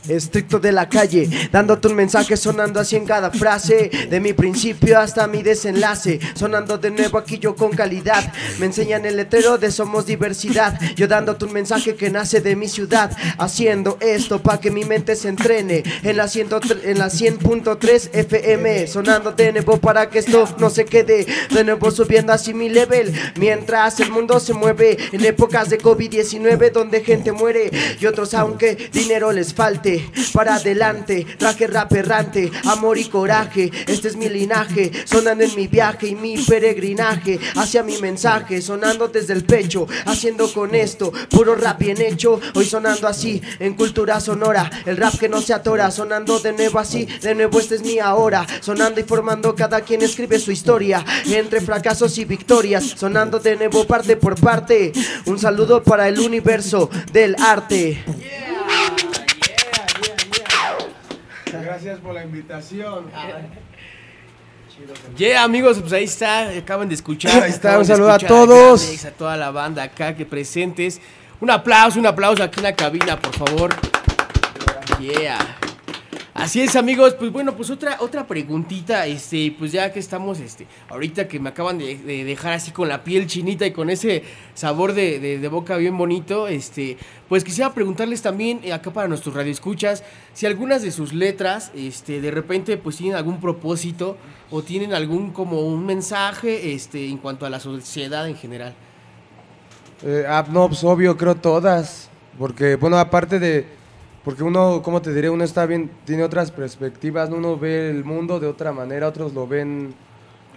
Estricto de la calle, dándote un mensaje sonando así en cada frase, de mi principio hasta mi desenlace, sonando de nuevo aquí yo con calidad. Me enseñan el letrero de somos diversidad, yo dándote un mensaje que nace de mi ciudad, haciendo esto para que mi mente se entrene. En la 100.3 en la 100.3 FM, sonando de nuevo para que esto no se quede, de nuevo subiendo así mi level, mientras el mundo se mueve en épocas de COVID-19 donde gente muere y otros aunque dinero les falte para adelante, traje rap errante, amor y coraje, este es mi linaje, sonando en mi viaje y mi peregrinaje hacia mi mensaje, sonando desde el pecho, haciendo con esto puro rap bien hecho, hoy sonando así en cultura sonora, el rap que no se atora, sonando de nuevo así, de nuevo este es mi ahora, sonando y formando cada quien escribe su historia, entre fracasos y victorias, sonando de nuevo parte por parte, un saludo para el universo del arte. Gracias por la invitación. Yeah, amigos, pues ahí está, acaban de escuchar. Ahí está, un saludo a todos. A toda la banda acá que presentes. Un aplauso, un aplauso aquí en la cabina, por favor. Yeah. Así es, amigos. Pues bueno, pues otra, otra preguntita, este, pues ya que estamos, este, ahorita que me acaban de, de dejar así con la piel chinita y con ese sabor de, de- de boca bien bonito, este, pues quisiera preguntarles también, eh, acá para nuestros radioescuchas, si algunas de sus letras, este, de repente, pues tienen algún propósito o tienen algún como un mensaje, este, en cuanto a la sociedad en general. Eh, ah, no, pues obvio, creo todas. Porque, bueno, aparte de. Porque uno, ¿cómo te diré? Uno está bien, tiene otras perspectivas, ¿no? uno ve el mundo de otra manera, otros lo ven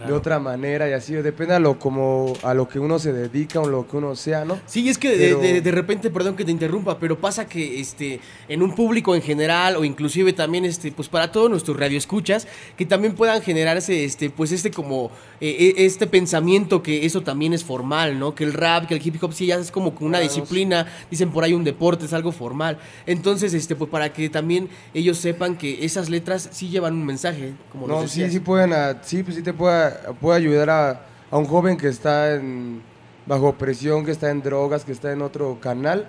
de otra manera y así, depende a lo, como, a lo que uno se dedica o lo que uno sea, ¿no? Sí, es que de- Pero- de, de repente, perdón que te interrumpa, pero pasa que este en un público en general o inclusive también este pues para todos nuestros radioescuchas que también puedan generarse este pues este como eh, este pensamiento que eso también es formal, ¿no? Que el rap, que el hip hop sí ya es como una Claro. disciplina, dicen por ahí un deporte, es algo formal. Entonces, este pues para que también ellos sepan que esas letras sí llevan un mensaje, como No, sí, sí pueden, a- sí, pues sí te puede, puede ayudar a, a un joven que está en, bajo presión, que está en drogas, que está en otro canal,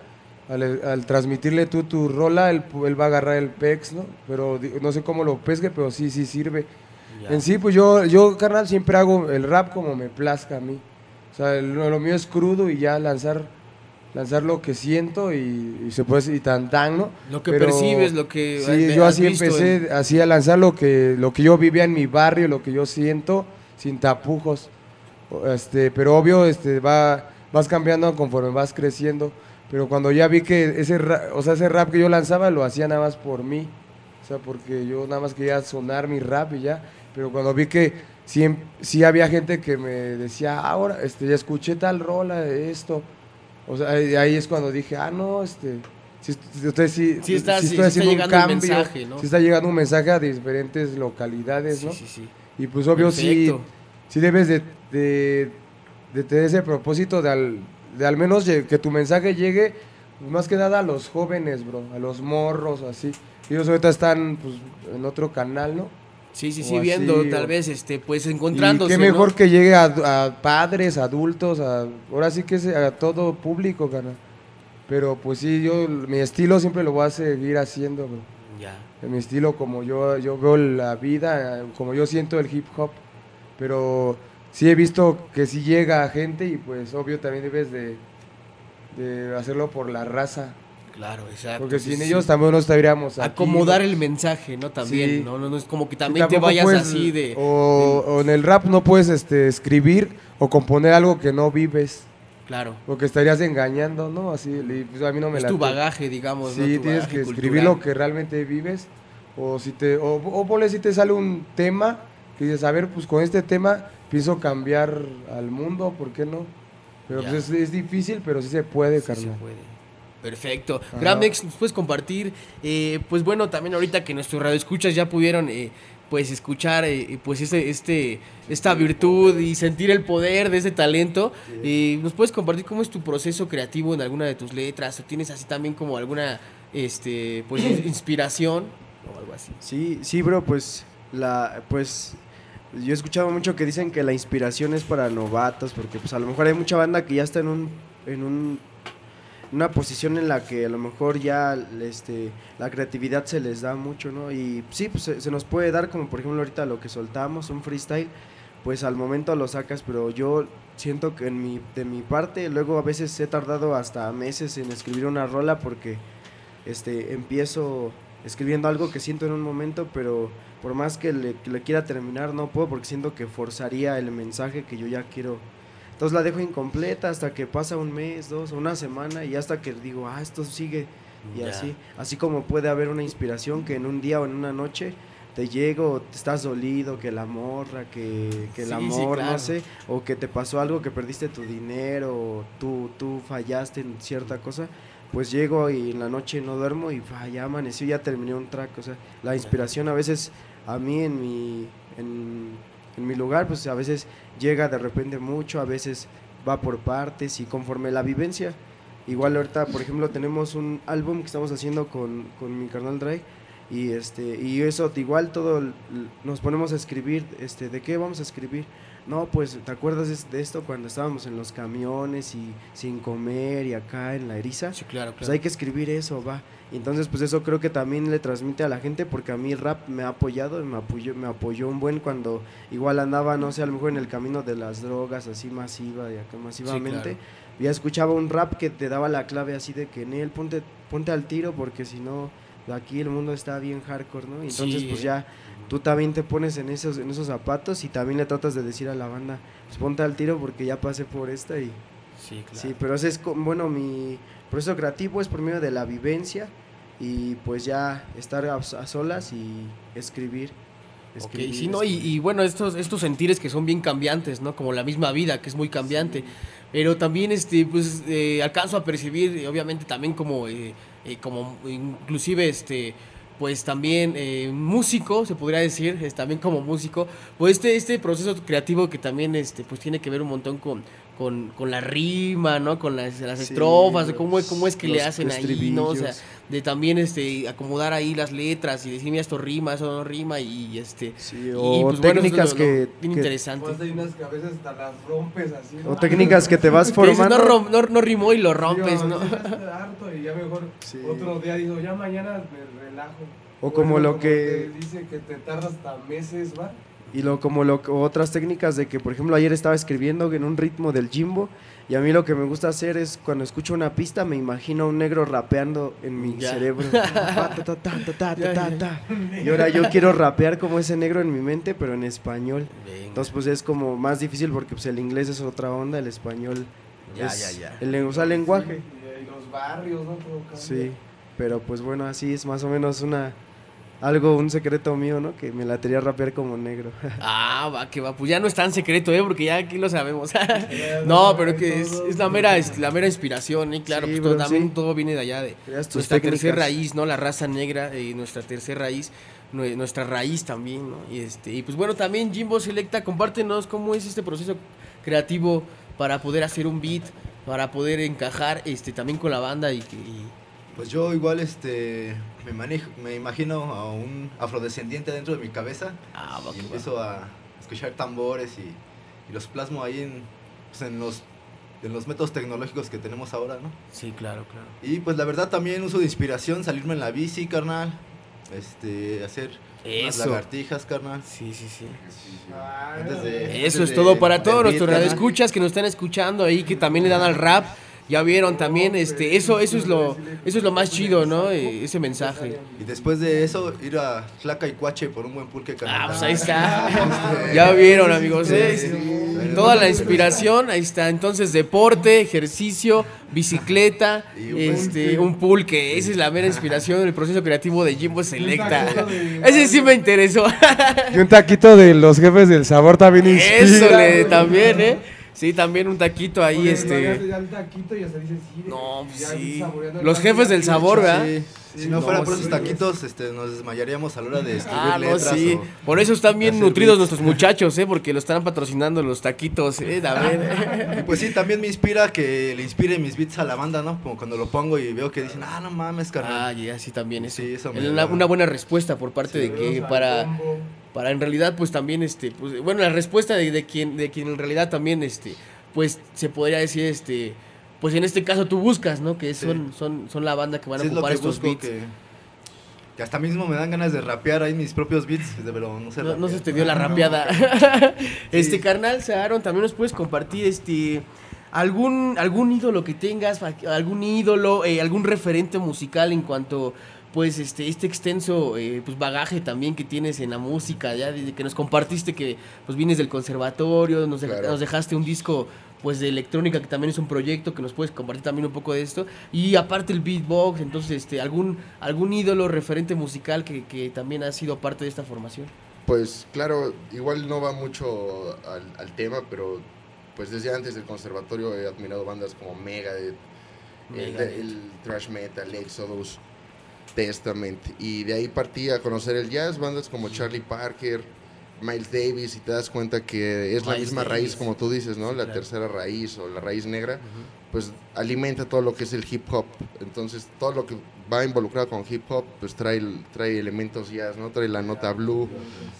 al, al transmitirle tú tu rola, él, él va a agarrar el pex, ¿no? Pero no sé cómo lo pesque, pero sí, sí sirve. Ya. En sí, pues yo, yo, carnal, siempre hago el rap como me plazca a mí. O sea, el- lo, mío es crudo y ya lanzar, lanzar lo que siento y, y se puede decir, y tan tan, ¿no? Lo que percibes, lo que Sí, has- yo así empecé, así a lanzar lo que, lo que yo vivía en mi barrio, lo que yo siento, sin tapujos. Este, pero obvio, este, va, vas cambiando conforme vas creciendo. Pero cuando ya vi que ese, ra- o sea, ese rap que yo lanzaba lo hacía nada más por mí. O sea, porque yo nada más quería sonar mi rap y ya. Pero cuando vi que sí, em- sí había gente que me decía, "Ah, ahora, este, ya escuché tal rola de esto. O sea, ahí, es cuando dije, ah, no, este, si, si usted sí, Sí está- sí- está haciendo un llegando el cambio, mensaje, ¿no? sí está llegando un mensaje a diferentes localidades, ¿no? Sí, sí, sí. Y pues obvio sí, Perfecto. sí debes de, de, de tener ese propósito de al, de al menos que tu mensaje llegue pues, más que nada a los jóvenes, bro, a los morros, así. Ellos ahorita están pues, en otro canal, ¿no? Sí, sí, O sí, viendo, así, tal o- vez, este, pues y encontrándose. qué mejor ¿no? que llegue a, a padres, adultos, a, ahora sí que sea a todo público, carnal. Pero pues sí, yo mi estilo siempre lo voy a seguir haciendo, bro. Ya. Mi estilo como yo, yo veo la vida, como yo siento el hip hop. Pero sí he visto que sí llega a gente y pues obvio también debes de, de hacerlo por la raza. Claro, exacto. Porque sin sí, ellos sí. también no estaríamos aquí. Acomodar el mensaje, ¿no? También, Sí. ¿no? No, no es como que también te vayas puedes, así de... O, o en el rap no puedes este, escribir o componer algo que no vives. Claro. Porque estarías engañando, ¿no? Así, pues, a mí no me Es tu bagaje, digamos, Sí, ¿no? Tu tienes que escribir lo que realmente vives. O si te, o, o ponle si te sale un tema que dices, a ver, pues con este tema pienso cambiar al mundo, ¿por qué no? Pero pues es, es difícil, pero sí se puede, Sí se puede. Perfecto. Gramex, ¿nos puedes compartir? Eh, pues bueno, también ahorita que nuestros radioescuchas ya pudieron eh, pues escuchar eh, pues este, este, esta virtud y sentir el poder de ese talento. eh, ¿Nos puedes compartir cómo es tu proceso creativo en alguna de tus letras? ¿O tienes así también como alguna este, pues, <clears throat> inspiración o algo así? Sí, sí, bro, pues la pues yo he escuchado mucho que dicen que la inspiración es para novatos porque pues a lo mejor hay mucha banda que ya está en un en un una posición en la que a lo mejor ya este la creatividad se les da mucho, ¿no? Y sí, pues se, nos puede dar como por ejemplo ahorita lo que soltamos, un freestyle, pues al momento lo sacas, pero yo siento que en mi de mi parte luego a veces he tardado hasta meses en escribir una rola porque este, empiezo escribiendo algo que siento en un momento, pero por más que le, que le quiera terminar, no puedo porque siento que forzaría el mensaje que yo ya quiero. Entonces la dejo incompleta hasta que pasa un mes, dos, una semana y hasta que digo, ah, esto sigue. Y así, así como puede haber una inspiración que en un día o en una noche te llego, te estás dolido, que la morra, que, que el Sí, sí, amor, claro. no sé, o que te pasó algo, que perdiste tu dinero, o tú, tú fallaste en cierta cosa, pues llego y en la noche no duermo y ya amaneció, ya terminé un track, o sea, la inspiración a veces a mí en mi, en, en mi lugar, pues a veces llega de repente mucho, a veces va por partes y conforme la vivencia, igual ahorita, por ejemplo, tenemos un álbum que estamos haciendo con, con mi carnal Dre, y este y eso igual todo nos ponemos a escribir este de qué vamos a escribir no pues te acuerdas de, esto cuando estábamos en los camiones y sin comer y acá en la eriza Sí, claro, pues claro. hay que escribir eso va Y entonces pues eso creo que también le transmite a la gente porque a mí el rap me ha apoyado y me apoyó me apoyó un buen cuando igual andaba no sé a lo mejor en el camino de las drogas así masiva y acá masivamente claro. ya escuchaba un rap que te daba la clave así de que Nel ponte ponte al tiro porque si no aquí el mundo está bien hardcore, ¿no? Y Entonces, Sí, pues eh. ya tú también te pones en esos, en esos zapatos y también le tratas de decir a la banda, pues ponte al tiro porque ya pasé por esta y... Sí, claro. Sí, pero ese es, bueno, mi proceso creativo es por medio de la vivencia y pues ya estar a, a solas y escribir. Escribir, sí, ¿no? Y, bueno, estos, estos sentires que son bien cambiantes, ¿no? Como la misma vida, que es muy cambiante. Pero también, este, pues, eh, alcanzo a percibir, eh, obviamente, también como, eh, eh, como inclusive, este, pues también eh, músico, se podría decir, es también como músico, pues este, este proceso creativo que también, este, pues tiene que ver un montón con, con, con la rima, ¿no? Con las, las Sí, estrofas, de cómo, los- cómo es que le los hacen ahí, ¿no? O sea. De también este acomodar ahí las letras y decir, mira, esto rima, eso no rima y este... y, o pues, bueno, eso técnicas es lo- lo que- bien que- interesante. Pues hay unas que a veces hasta las rompes así. ¿no? O técnicas que te vas <laughs> Que dices, formando. no, rom- no, no rimó y lo rompes, ¿no? sí, ya estoy harto y ya mejor otro día digo, ya mañana me relajo. O Por como lo que- te dice que te tarda hasta meses, ¿va? Y lo, como lo, otras técnicas de que, por ejemplo, ayer estaba escribiendo en un ritmo del Jimbo y a mí lo que me gusta hacer es cuando escucho una pista me imagino a un negro rapeando en mi cerebro. y ahora yo quiero rapear como ese negro en mi mente, pero en español. Entonces pues es como más difícil porque pues el inglés es otra onda, el español ya, es ya, el lenguaje. Sí, los barrios, ¿no? Sí, pero pues bueno, así es más o menos una algo, un secreto mío, ¿no? Que me latería rapear como negro. <laughs> Ah, va, que va. Pues ya no es tan secreto, ¿eh? Porque ya aquí lo sabemos. <laughs> no, pero que es, es la, mera, es la mera inspiración, ¿eh? Claro, Sí, pues bro, todo, también sí. todo viene de allá, de nuestra tercera raíz, ¿no? La raza negra, eh, nuestra tercera raíz, nue- nuestra raíz también, ¿no? Y, este, y pues bueno, también Jimbo Selecta, compártenos cómo es este proceso creativo para poder hacer un beat, para poder encajar este también con la banda y que... y- Pues yo igual este me manejo, me imagino a un afrodescendiente dentro de mi cabeza Ah, y empiezo a escuchar tambores y, y los plasmo ahí en, pues, en los en los métodos tecnológicos que tenemos ahora, ¿no? Sí, claro, claro. Y pues la verdad también uso de inspiración salirme en la bici, carnal. Este, hacer Eso. lagartijas, carnal. Sí, sí, sí. Antes de- Eso antes es de- todo para todos nuestros radioescuchas que nos están escuchando ahí, que también le dan al rap. Ya vieron también, este, eso, eso es lo, eso es lo más chido, ¿no? Eh, Ese mensaje. Y después de eso, ir a Tlaca y Cuache por un buen pulque. Ah, pues ahí está. <laughs> Ya vieron, amigos. ¿eh? Toda la inspiración, ahí está. Entonces, deporte, ejercicio, bicicleta, este, un pulque. Esa es la mera inspiración del proceso creativo de Jimbo Selecta. <laughs> Ese sí me interesó. Y un taquito de los jefes del sabor también inspira. Eso le, también, ¿eh? Sí, también un taquito ahí, este. ya el taquito y hasta dices, sí, No, ya sí. el Los jefes del sabor, ¿verdad? Sí. Si no No, fuera por sí. esos taquitos, este, nos desmayaríamos a la hora de escribir Ah, no, letras. sí. o- Por eso están bien nutridos beats. nuestros muchachos, ¿eh? Porque lo están patrocinando los taquitos, ¿eh? También. <laughs> Y pues sí, también me inspira que le inspire mis beats a la banda, ¿no? Como cuando lo pongo y veo que dicen, ah, no mames, carnal. Ah, ya, sí, también eso. Sí, eso me una, da- una buena respuesta por parte Sí, de que para, combo. Para en realidad, pues también, este, pues, bueno, la respuesta de, de quien, de quien en realidad también, este, pues se podría decir, este, pues en este caso tú buscas, ¿no? Que son, son, son la banda que van a es lo ocupar que estos beats. que, que hasta mismo me dan ganas de rapear ahí mis propios beats, pero no sé No, se te dio la <laughs> rapeada. <laughs> Este carnal, Aaron, también nos puedes compartir este algún algún ídolo que tengas, algún ídolo, eh, algún referente musical en cuanto pues este este extenso eh, pues bagaje también que tienes en la música, ya desde que nos compartiste que pues vienes del conservatorio, nos, Claro. nos dejaste un disco pues de electrónica que también es un proyecto que nos puedes compartir también un poco de esto y aparte el beatbox, entonces este algún algún ídolo referente musical que, que también ha sido parte de esta formación. Pues claro, igual no va mucho al, al tema, pero pues desde antes del conservatorio he admirado bandas como Megadeth, el, Megadeth. el thrash metal, Exodus, Testament, y de ahí partí a conocer el jazz, bandas como Charlie Parker, Miles Davis, y te das cuenta que es la Miles misma Davis. raíz como tú dices, ¿no? Sí, la claro. tercera raíz o la raíz negra, pues alimenta todo lo que es el hip hop. Entonces todo lo que va involucrado con hip hop, pues trae, trae elementos jazz, ¿no? Trae la nota blue,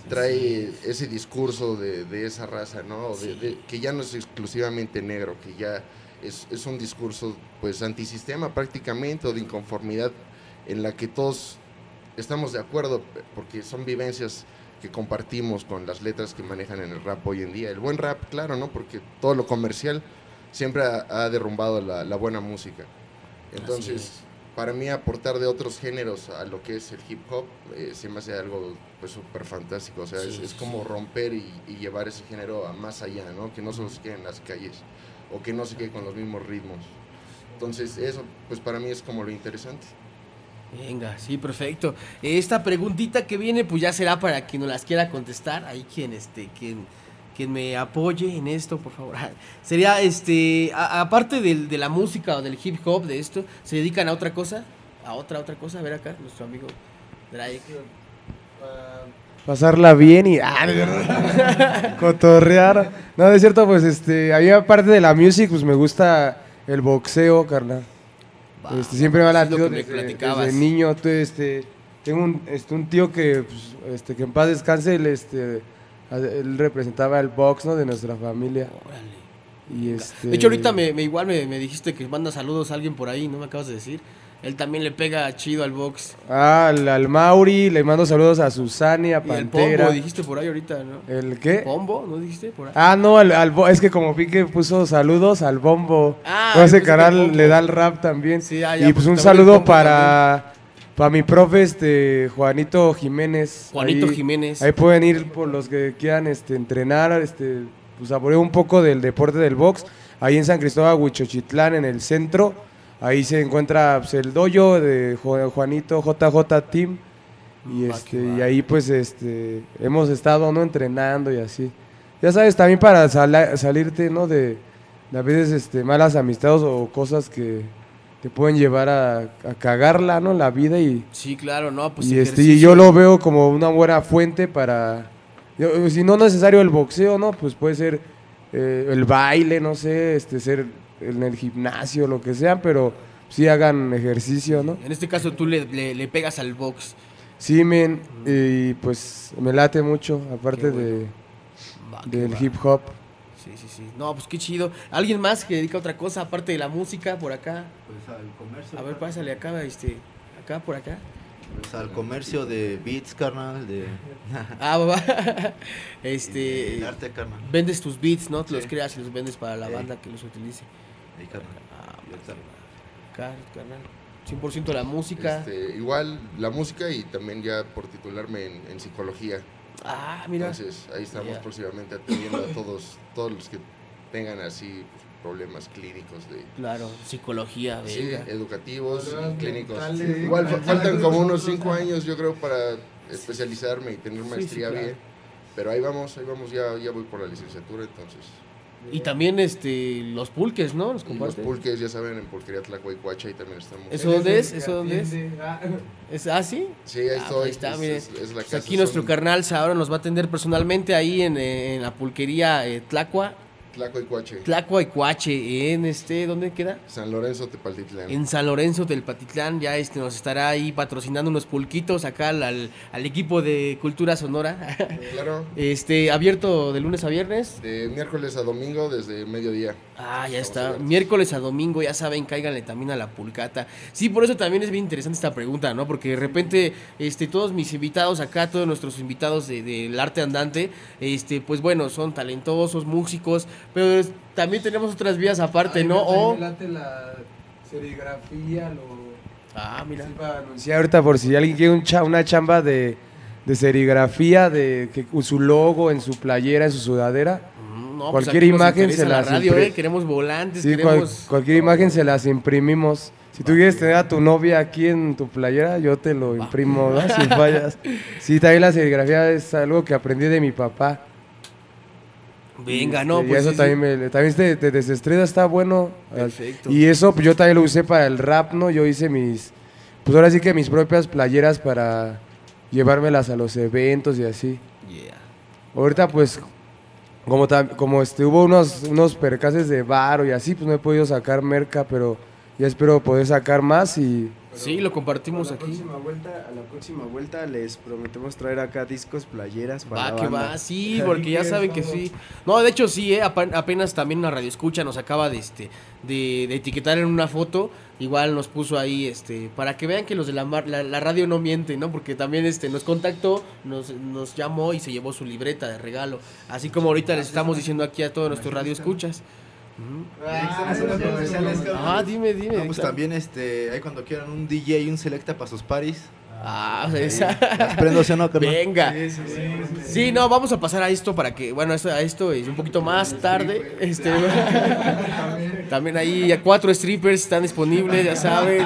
trae ese discurso de, de esa raza, ¿no? De- de- que ya no es exclusivamente negro, que ya es, es un discurso pues antisistema prácticamente o de inconformidad en la que todos estamos de acuerdo porque son vivencias que compartimos con las letras que manejan en el rap hoy en día. El buen rap, claro, ¿no? Porque todo lo comercial siempre ha, ha derrumbado la, la buena música. Entonces, es. para mí aportar de otros géneros a lo que es el hip hop eh, se me hace algo pues súper fantástico. O sea, es, Sí, es sí, como romper y, y llevar ese género a más allá, ¿no? Que no solo se quede en las calles o que no se quede con los mismos ritmos. Entonces, eso pues para mí es como lo interesante. Venga, sí, perfecto. Esta preguntita que viene, pues ya será para quien nos las quiera contestar. Ahí quien, este, quien, quien me apoye en esto, por favor. <laughs> Sería, este, a- aparte del- de la música o del hip hop, de esto, ¿se dedican a otra cosa? ¿A otra, otra cosa? A ver acá, nuestro amigo Drake. Ah, pasarla bien y ah, <laughs> cotorrear. No, de cierto, pues este, a mí aparte de la music, pues me gusta el boxeo, carnal. Este, siempre latido que me desde, niño. este, tengo un, este, un tío que, pues, este, que en paz descanse, él, este, él representaba el box, ¿no? De nuestra familia. Y este... De hecho, ahorita me, me- igual me, me dijiste que manda saludos a alguien por ahí, ¿no me acabas de decir? Él también le pega chido al box. Ah, al, al Mauri, le mando saludos a Susani, a Y el Pantera. pombo, dijiste por ahí ahorita, ¿no? ¿El qué? ¿Pombo? ¿No dijiste por ahí? Ah, no, al, al bo- es que como vi que puso saludos al bombo. Ah, yo ese canal le da el rap también. ah, ya, y pues pues un saludo para, para mi profe, este, Juanito Jiménez. Juanito Jiménez. Ahí pueden ir por los que quieran este, entrenar, este, pues saborear un poco del deporte del box. Ahí en San Cristóbal, Huichochitlán, en el centro. Ahí se encuentra pues, el dojo de Ju- Juanito JJ Team. Y, este, y ahí pues este, hemos estado ¿no? entrenando y así. Ya sabes, también para salirte ¿no? de, de a veces este, malas amistades o cosas que te pueden llevar a, a cagarla, ¿no? La vida y, Sí, claro, no, pues y, este, y yo lo veo como una buena fuente para, si no necesario el boxeo, ¿no? Pues puede ser eh, el baile, no sé, este, ser en el gimnasio, lo que sea, pero sí hagan ejercicio, ¿no? En este caso tú le, le- le pegas al box. Sí, men, y pues me late mucho, aparte de del hip hop. Sí, sí, sí. No, pues qué chido. ¿Alguien más que dedica a otra cosa aparte de la música por acá? Pues al comercio. A ver, pásale acá, este, acá, por acá. Pues al comercio de beats, carnal, de... <laughs> Ah, va, va. <laughs> Este. El arte, carnal. Vendes tus beats, ¿no? Te los creas y los vendes para la Sí. banda que los utilice. Ahí, carnal. Ah, Ya está. Acá, carnal. 100% la música. Este, igual la música y también ya por titularme en, en psicología. Ah, mira. Entonces ahí estamos próximamente atendiendo a todos, todos los que tengan así pues, problemas clínicos de Claro, psicología, sí, venga. educativos y clínicos. mentales. Igual fa- faltan como unos cinco años yo creo para especializarme y tener Sí, maestría sí, claro. bien. Pero ahí vamos, ahí vamos, ya, ya voy por la licenciatura entonces. Y también este los pulques, ¿no? Los los pulques, ya saben, en Pulquería Tlacuaycuacha y también estamos. ¿Eso dónde es? ¿Eso dónde es? ¿Es ah, sí? Sí, ahí Ah, estoy. ahí está, es- es- es la Pues casa, aquí nuestro son- carnal ahora nos va a atender personalmente ahí en, eh, en la pulquería eh, Tlacua, Tlacuaycuache. Tlacua y Cuache, en este, ¿dónde queda? San Lorenzo, Tepaltitlán. En San Lorenzo del Patitlán, ya este nos estará ahí patrocinando unos pulquitos acá al, al- al equipo de Cultura Sonora. Claro. <laughs> Este, abierto de lunes a viernes. De miércoles a domingo desde mediodía. Ah, ya Estamos está. abiertos. Miércoles a domingo, ya saben, cáiganle también a la pulcata. Sí, por eso también es bien interesante esta pregunta, ¿no? Porque de repente, este, todos mis invitados acá, todos nuestros invitados de- del arte andante, este, pues bueno, son talentosos, músicos, pero también tenemos otras vías aparte, ¿no? O. la serigrafía, lo... Ah, mira. Sí, ahorita por si alguien quiere un cha- una chamba de, de serigrafía, de que su logo en su playera, en su sudadera. No, pues cualquier nos imagen se la las radio, impri- ¿eh? Queremos volantes, Sí, cual- queremos. cualquier imagen se las imprimimos. Si tú quieres tener a tu novia aquí en tu playera, yo te lo imprimo, ¿no? Sin fallas. <laughs> Sí, también la serigrafía es algo que aprendí de mi papá. Venga, Y, no, este, y pues. eso sí, también, sí. me, también te, te desestresa, está bueno. Perfecto. Y eso pues, yo también lo usé para el rap, ¿no? Yo hice mis, pues ahora sí que mis propias playeras para llevármelas a los eventos y así. Yeah. Ahorita pues, como, como este, hubo unos, unos percaces de varo y así, pues no he podido sacar merca, pero ya espero poder sacar más y... Sí, lo compartimos a la aquí. Próxima vuelta, a la próxima vuelta les prometemos traer acá discos, playeras para Va la que banda. va, sí, <laughs> porque ya saben que sí. No, de hecho sí, eh, apenas también una radio escucha nos acaba de este de, de etiquetar en una foto, igual nos puso ahí este para que vean que los de la, mar- la, la radio no mienten, ¿no? Porque también este nos contactó, nos, nos llamó y se llevó su libreta de regalo, así como ahorita les estamos diciendo aquí a todos nuestros radio escuchas. Ah, dime, dime. No, pues claro. también, este, ahí cuando quieran un DJ y un selecta para sus paris. Ah, Ahí, esa. las prendo, ¿sí o no, carnal? Venga. Sí, no, vamos a pasar a esto para que, bueno, esto, a esto es un poquito más tarde. Este, <laughs> también ahí ya cuatro strippers están disponibles, ya saben.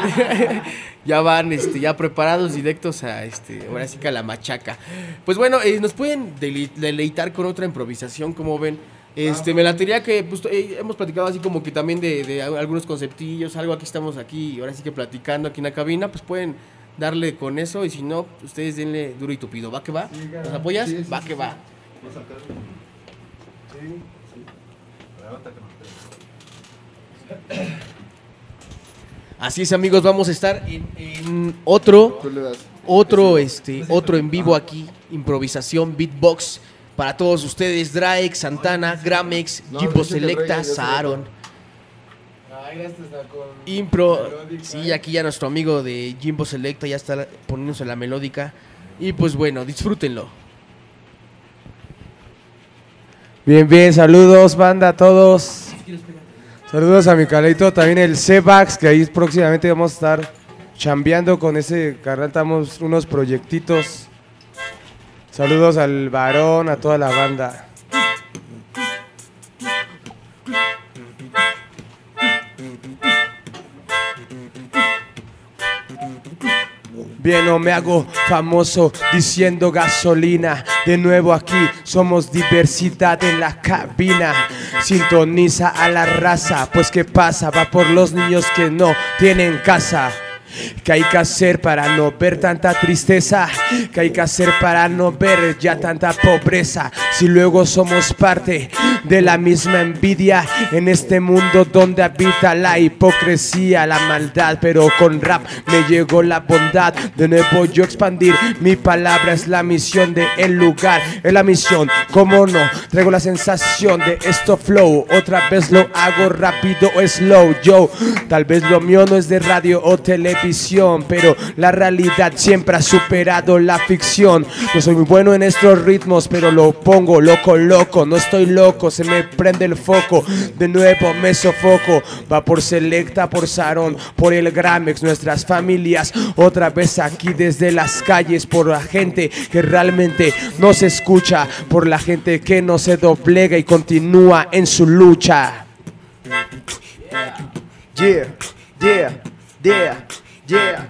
<laughs> ya van, este, ya preparados directos a, este, ahora sí que a la machaca. Pues bueno, eh, nos pueden dele- deleitar con otra improvisación, como ven. Este, me latería que pues, eh, hemos platicado así como que también de, de algunos conceptillos, algo aquí estamos aquí, ahora sí que platicando aquí en la cabina, pues pueden darle con eso y si no, ustedes denle duro y tupido. ¿Va que va? ¿Nos apoyas? Va que va. Así es amigos, vamos a estar en, en otro, otro, este, otro en vivo aquí, improvisación, beatbox, para todos ustedes, Drake, Santana, Gramex, Jimbo Selecta, Saron. Impro, sí, aquí ya nuestro amigo de Jimbo Selecta ya está poniéndose la melódica. Y pues bueno, disfrútenlo. Bien, bien, saludos, banda, a todos. Saludos a mi calito, también el Cebax, que ahí próximamente vamos a estar chambeando con ese carnal, estamos unos proyectitos. Saludos al varón, a toda la banda. Bien, no me hago famoso diciendo gasolina. De nuevo aquí somos diversidad en la cabina. Sintoniza a la raza, pues qué pasa, va por los niños que no tienen casa. ¿Qué hay que hacer para no ver tanta tristeza? ¿Qué hay que hacer para no ver ya tanta pobreza? Si luego somos parte de la misma envidia en este mundo donde habita la hipocresía, la maldad, pero con rap me llegó la bondad. De nuevo yo expandir mi palabra es la misión de el lugar, es la misión, cómo no, traigo la sensación de esto flow, otra vez lo hago rápido o slow, yo, tal vez lo mío no es de radio o televisión, pero la realidad siempre ha superado la ficción. Yo soy muy bueno en estos ritmos, pero lo pongo, lo coloco, no estoy loco, se me prende el foco, de nuevo me sofoco, va por Selecta, por Sarón, por el Gramex, nuestras familias, otra vez aquí desde las calles, por la gente que realmente no se escucha, por la gente que no se doblega y continúa en su lucha. Yeah, yeah, yeah, yeah.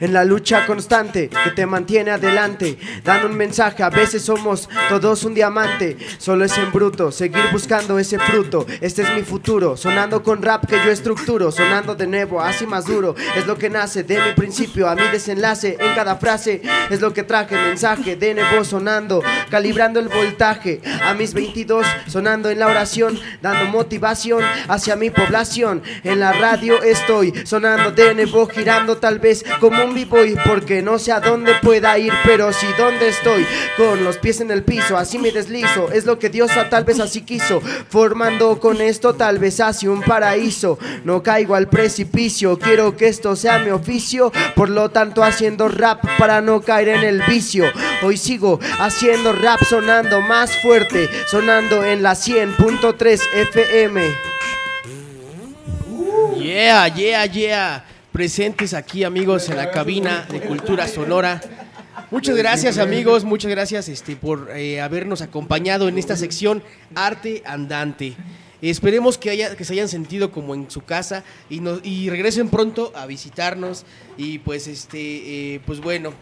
En la lucha constante que te mantiene adelante, dando un mensaje, a veces somos todos un diamante, solo es en bruto, seguir buscando ese fruto, este es mi futuro, sonando con rap que yo estructuro, sonando de nuevo, así más duro, es lo que nace de mi principio a mi desenlace, en cada frase. Es lo que traje, mensaje de nuevo sonando, calibrando el voltaje, a mis 22 sonando en la oración, dando motivación hacia mi población, en la radio estoy sonando de nuevo, girando tal vez como un b-boy porque no sé a dónde pueda ir, pero sí dónde estoy, con los pies en el piso, así me deslizo, es lo que Dios a- tal vez así quiso, formando con esto tal vez hacia un paraíso, no caigo al precipicio, quiero que esto sea mi oficio, por lo tanto haciendo rap para no caer en el vicio, hoy sigo haciendo rap sonando más fuerte, sonando en la 100.3 FM. Yeah, yeah, yeah. Presentes aquí, amigos, en la cabina de Cultura Sonora. Muchas gracias, amigos. Muchas gracias este, por eh, habernos acompañado en esta sección Arte Andante. Esperemos que, haya, que se hayan sentido como en su casa y, nos, y regresen pronto a visitarnos. Y pues, este, eh, pues bueno,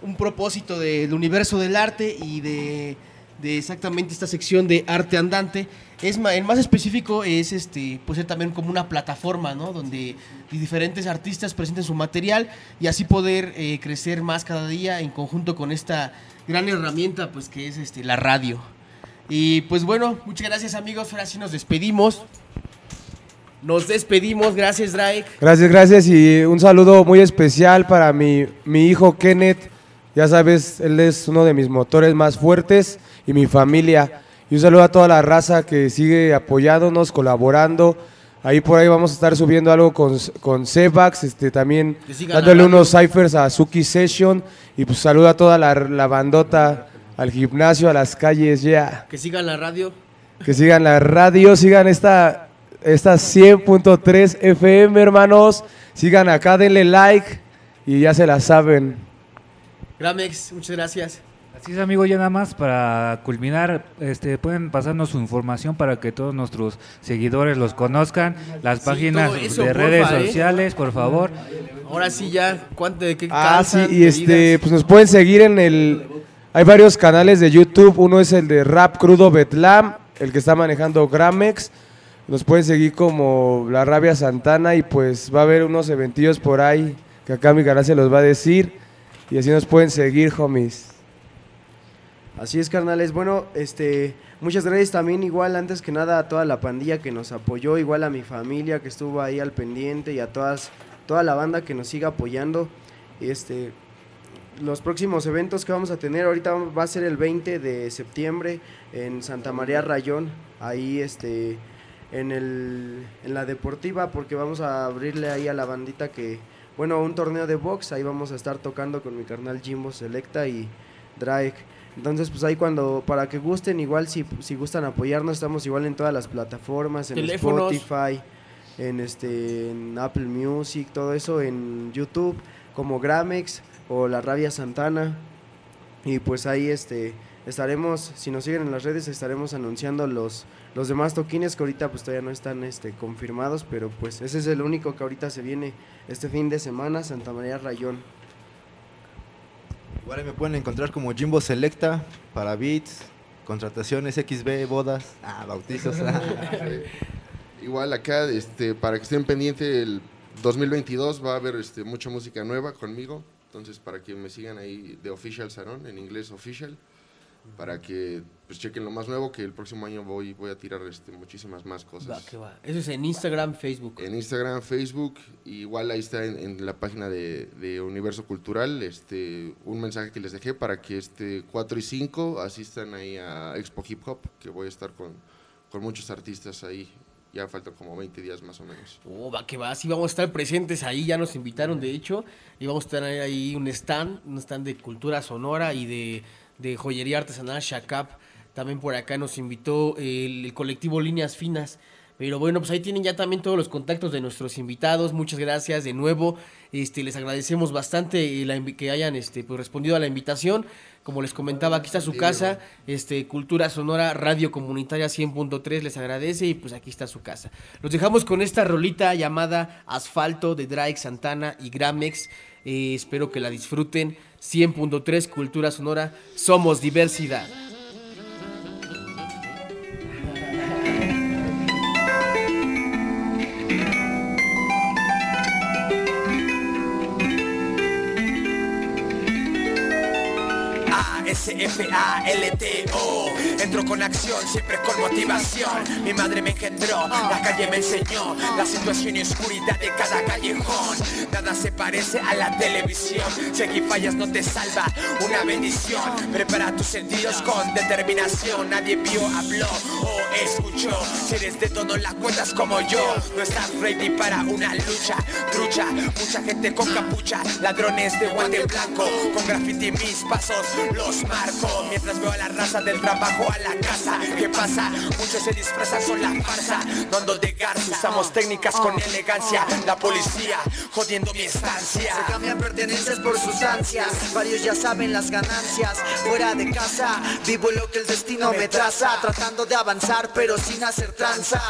un propósito del universo del arte y de, de exactamente esta sección de arte andante. Es ma- el más específico es este, puede ser también como una plataforma, ¿no? Donde diferentes artistas presenten su material y así poder eh, crecer más cada día en conjunto con esta gran herramienta, pues que es este, la radio. Y pues bueno, muchas gracias amigos, ahora sí nos despedimos. Nos despedimos, gracias Drake. Gracias, gracias y un saludo muy especial para mi, mi hijo Kenneth. Ya sabes, él es uno de mis motores más fuertes y mi familia. Y un saludo a toda la raza que sigue apoyándonos, colaborando. Ahí por ahí vamos a estar subiendo algo con, con Cebax, este, también dándole unos ciphers a Suki Session. Y pues saludo a toda la, la bandota, al gimnasio, a las calles, ya. Que sigan la radio. Que sigan la radio, sigan esta, esta 100.3 FM, hermanos. Sigan acá, denle like y ya se la saben. Gramex, muchas gracias. Así es, amigo, ya nada más para culminar, este, pueden pasarnos su información para que todos nuestros seguidores los conozcan, las páginas eso, de porfa, redes ¿eh? sociales, por favor. Ahora sí ya, ¿cuánto de qué Ah, sí, y este, pues nos pueden seguir en el... Hay varios canales de YouTube, uno es el de Rap Crudo Betlam, el que está manejando Gramex. Nos pueden seguir como La Rabia Santana y pues va a haber unos eventillos por ahí que acá mi canal se los va a decir. Y así nos pueden seguir, homies. Así es, carnales. Bueno, este, muchas gracias también, igual, antes que nada, a toda la pandilla que nos apoyó, igual a mi familia que estuvo ahí al pendiente y a todas, toda la banda que nos siga apoyando. Este, los próximos eventos que vamos a tener, ahorita va a ser el 20 de septiembre en Santa María Rayón, ahí este, en, el, en la deportiva, porque vamos a abrirle ahí a la bandita que, bueno, un torneo de box, ahí vamos a estar tocando con mi carnal Jimbo Selecta y Drake. Entonces, pues ahí cuando, para que gusten, igual si, si gustan apoyarnos, estamos igual en todas las plataformas, en Teléfonos. Spotify, en este, en Apple Music, todo eso, en YouTube, como Gramex o La Rabia Santana. Y pues ahí este estaremos, si nos siguen en las redes, estaremos anunciando los, los demás toquines que ahorita pues todavía no están este, confirmados, pero pues ese es el único que ahorita se viene este fin de semana, Santa María Rayón. Igual me pueden encontrar como Jimbo Selecta para beats, contrataciones, XB, bodas, ah, bautizos. <laughs> ah. Igual acá, este, para que estén pendientes, el 2022 va a haber este, mucha música nueva conmigo. Entonces, para que me sigan ahí de Official Sarón, en inglés Official, para que pues chequen lo más nuevo, que el próximo año voy, voy a tirar este, muchísimas más cosas. Va, que va. Eso es en Instagram, Facebook. En Instagram, Facebook, igual ahí está en, en la página de, de Universo Cultural, este, un mensaje que les dejé para que este 4 y 5 asistan ahí a Expo Hip Hop, que voy a estar con, con muchos artistas ahí. Ya faltan como 20 días más o menos. Oh, va que va, sí vamos a estar presentes ahí, ya nos invitaron de hecho, y vamos a tener ahí un stand, un stand de cultura sonora y de, de joyería artesanal Shakap. También por acá nos invitó el, el colectivo Líneas Finas. Pero bueno, pues ahí tienen ya también todos los contactos de nuestros invitados. Muchas gracias de nuevo. Este, les agradecemos bastante la que hayan este, pues, respondido a la invitación. Como les comentaba, aquí está su casa, este, Cultura Sonora Radio Comunitaria 100.3 les agradece y pues aquí está su casa. Los dejamos con esta rolita llamada Asfalto de Drake Santana y Gramex. Eh, espero que la disfruten. 100.3 Cultura Sonora, somos diversidad. A-S-F-A-L-T-O Entro con acción, siempre con motivación. Mi madre me engendró, la calle me enseñó. La situación y oscuridad de cada callejón. Nada se parece a la televisión. Si aquí fallas no te salva una bendición. Prepara tus sentidos con determinación. Nadie vio, habló o escuchó. Si eres de todo la cuentas como yo. No estás ready para una lucha Trucha, mucha gente con capucha. Ladrones de guante blanco. Con graffiti mis pasos los Mientras veo a la raza del trabajo a la casa. ¿Qué pasa? Muchos se disfrazan, son la farsa. No ando de garza, usamos técnicas con elegancia. La policía jodiendo mi estancia. Se cambian pertenencias por sustancias. Varios ya saben las ganancias. Fuera de casa Vivo lo que el destino me traza. Tratando de avanzar pero sin hacer tranza.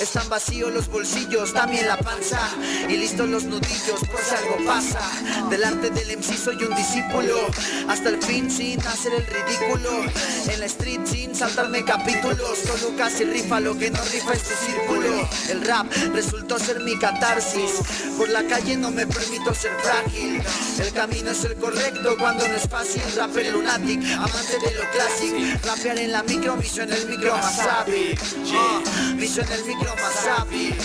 Están vacíos los bolsillos, también la panza. Y listos los nudillos si algo pasa. Del arte del MC soy un discípulo. Hasta el fin sin hacer el ridículo. En la street sin saltarme capítulos. Solo casi rifa lo que no rifa es tu círculo. El rap resultó ser mi catarsis. Por la calle no me permito ser frágil. El camino es el correcto cuando no es fácil. Rapper lunatic, amante de lo clásico. Rapear en la micro, viso en el micro más hábil. Uh, en el micro más hábil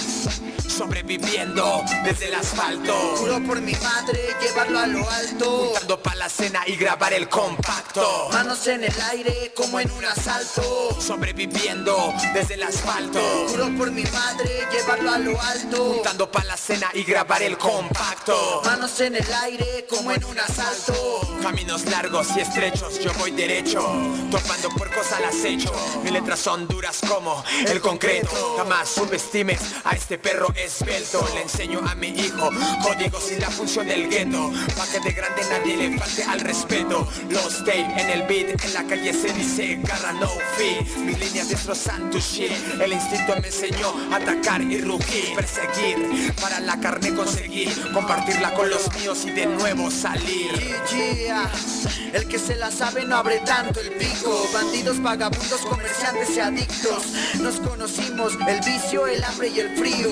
Sobreviviendo desde el asfalto. Juro por mi madre llevarlo a lo alto. Juntando pa' la cena y grabar el compacto. Manos en el aire como en un asalto. Sobreviviendo desde el asfalto. Juro por mi madre llevarlo a lo alto. Juntando pa' la cena y grabar el compacto. Manos en el aire como en un asalto. Caminos largos y estrechos, yo voy derecho. Topando puercos al acecho. Mis letras son duras como el concreto. Jamás subestimes a este perro esbelto Le enseño a mi hijo códigos y la función del gueto Pa' que de grande nadie le falte al respeto. Los day en el beat, en la calle se dice garra no fee Mis líneas destrozan tu shit. El instinto me enseñó atacar y rugir Perseguir, para la carne conseguir Compartirla con los míos y de nuevo salir. El que se la sabe no abre tanto el pico. Bandidos, vagabundos, comerciantes y adictos. Nos conocimos, el vicio, el hambre y el frío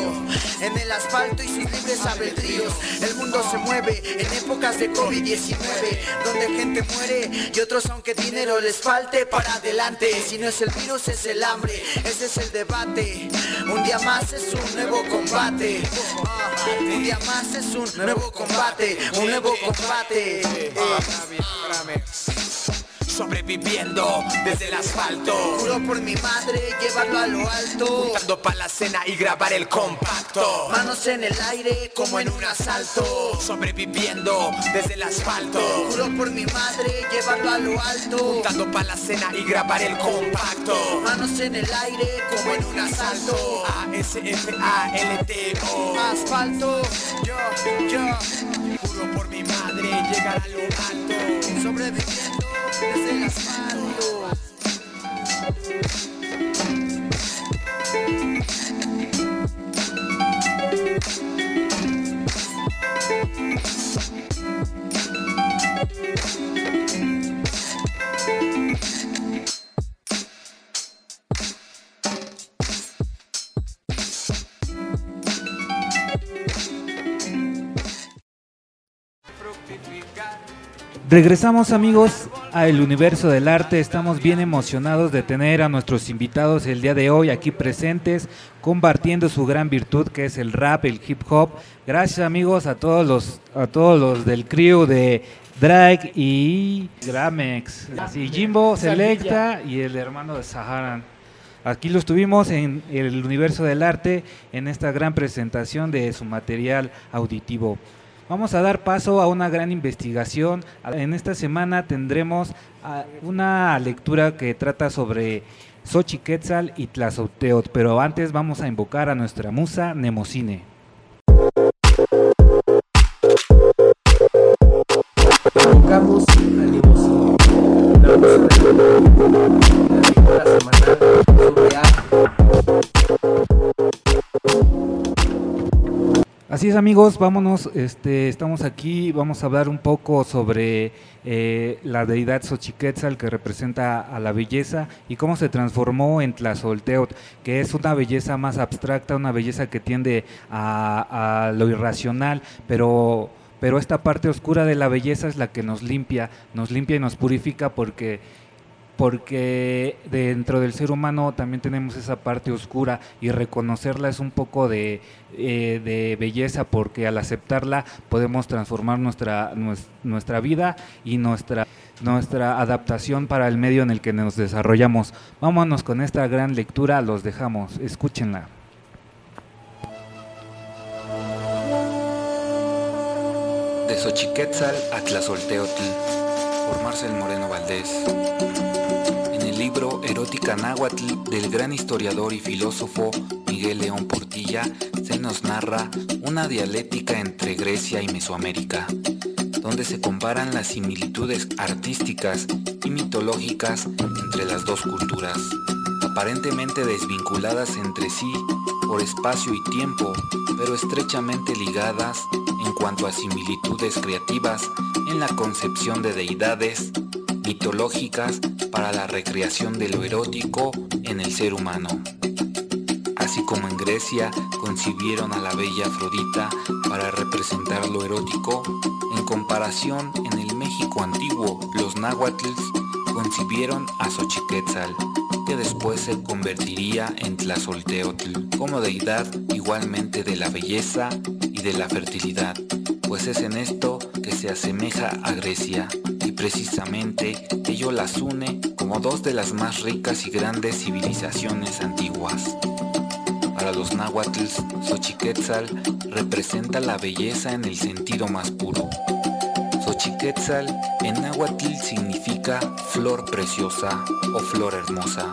en el asfalto y sus libres albedríos. El mundo se mueve en épocas de COVID-19, donde gente muere y otros aunque dinero les falte para adelante. Si no es el virus es el hambre, ese es el debate. Un día más es un nuevo combate. Ah, un día más es un nuevo combate, un nuevo combate. Sobreviviendo desde el asfalto. Juro por mi madre llevarlo a lo alto. Juntando pa' la cena y grabar el compacto. Manos en el aire como en un asalto. Sobreviviendo desde el asfalto. Juro por mi madre llevarlo a lo alto. Juntando pa' la cena y grabar el compacto. Manos en el aire como en un asalto. A-S-F-A-L-T-O. Asfalto, yo, yo. Juro por mi madre llegar a lo alto. Sobreviviendo desde el asfalto. Regresamos amigos a El Universo del Arte, estamos bien emocionados de tener a nuestros invitados el día de hoy aquí presentes, compartiendo su gran virtud que es el rap, el hip hop. Gracias amigos a todos los, a todos los del crew de Drag y Gramex, así Jimbo, Selecta y el hermano de Saharan. Aquí los tuvimos en el Universo del Arte en esta gran presentación de su material auditivo. Vamos a dar paso a una gran investigación. En esta semana tendremos ah, una lectura que trata sobre Xochiquetzal y Tlazotteotl, pero antes vamos a invocar a nuestra musa Nemocine. Invocamos Así es amigos, vámonos, este, estamos aquí, vamos a hablar un poco sobre eh, la deidad Xochiquetzal que representa a la belleza y cómo se transformó en Tlazolteotl, que es una belleza más abstracta, una belleza que tiende a, a lo irracional, pero, pero esta parte oscura de la belleza es la que nos limpia, nos limpia y nos purifica porque porque dentro del ser humano también tenemos esa parte oscura y reconocerla es un poco de, eh, de belleza porque al aceptarla podemos transformar nuestra, nues- nuestra vida y nuestra, nuestra adaptación para el medio en el que nos desarrollamos. Vámonos con esta gran lectura, los dejamos, escúchenla. De Xochiquetzal a Tlazolteotl, por Marcel Moreno Valdés. Libro Erótica Náhuatl del gran historiador y filósofo Miguel León Portilla se nos narra una dialéctica entre Grecia y Mesoamérica, donde se comparan las similitudes artísticas y mitológicas entre las dos culturas, aparentemente desvinculadas entre sí por espacio y tiempo, pero estrechamente ligadas en cuanto a similitudes creativas en la concepción de deidades mitológicas para la recreación de lo erótico en el ser humano. Así como en Grecia concibieron a la bella Afrodita para representar lo erótico, en comparación en el México antiguo los náhuatls concibieron a Xochiquetzal, que después se convertiría en Tlazolteotl, como deidad igualmente de la belleza y de la fertilidad, pues es en esto que se asemeja a Grecia, y precisamente ello las une como dos de las más ricas y grandes civilizaciones antiguas. Para los náhuatls, Xochiquetzal representa la belleza en el sentido más puro. Xochiquetzal en náhuatl significa flor preciosa o flor hermosa,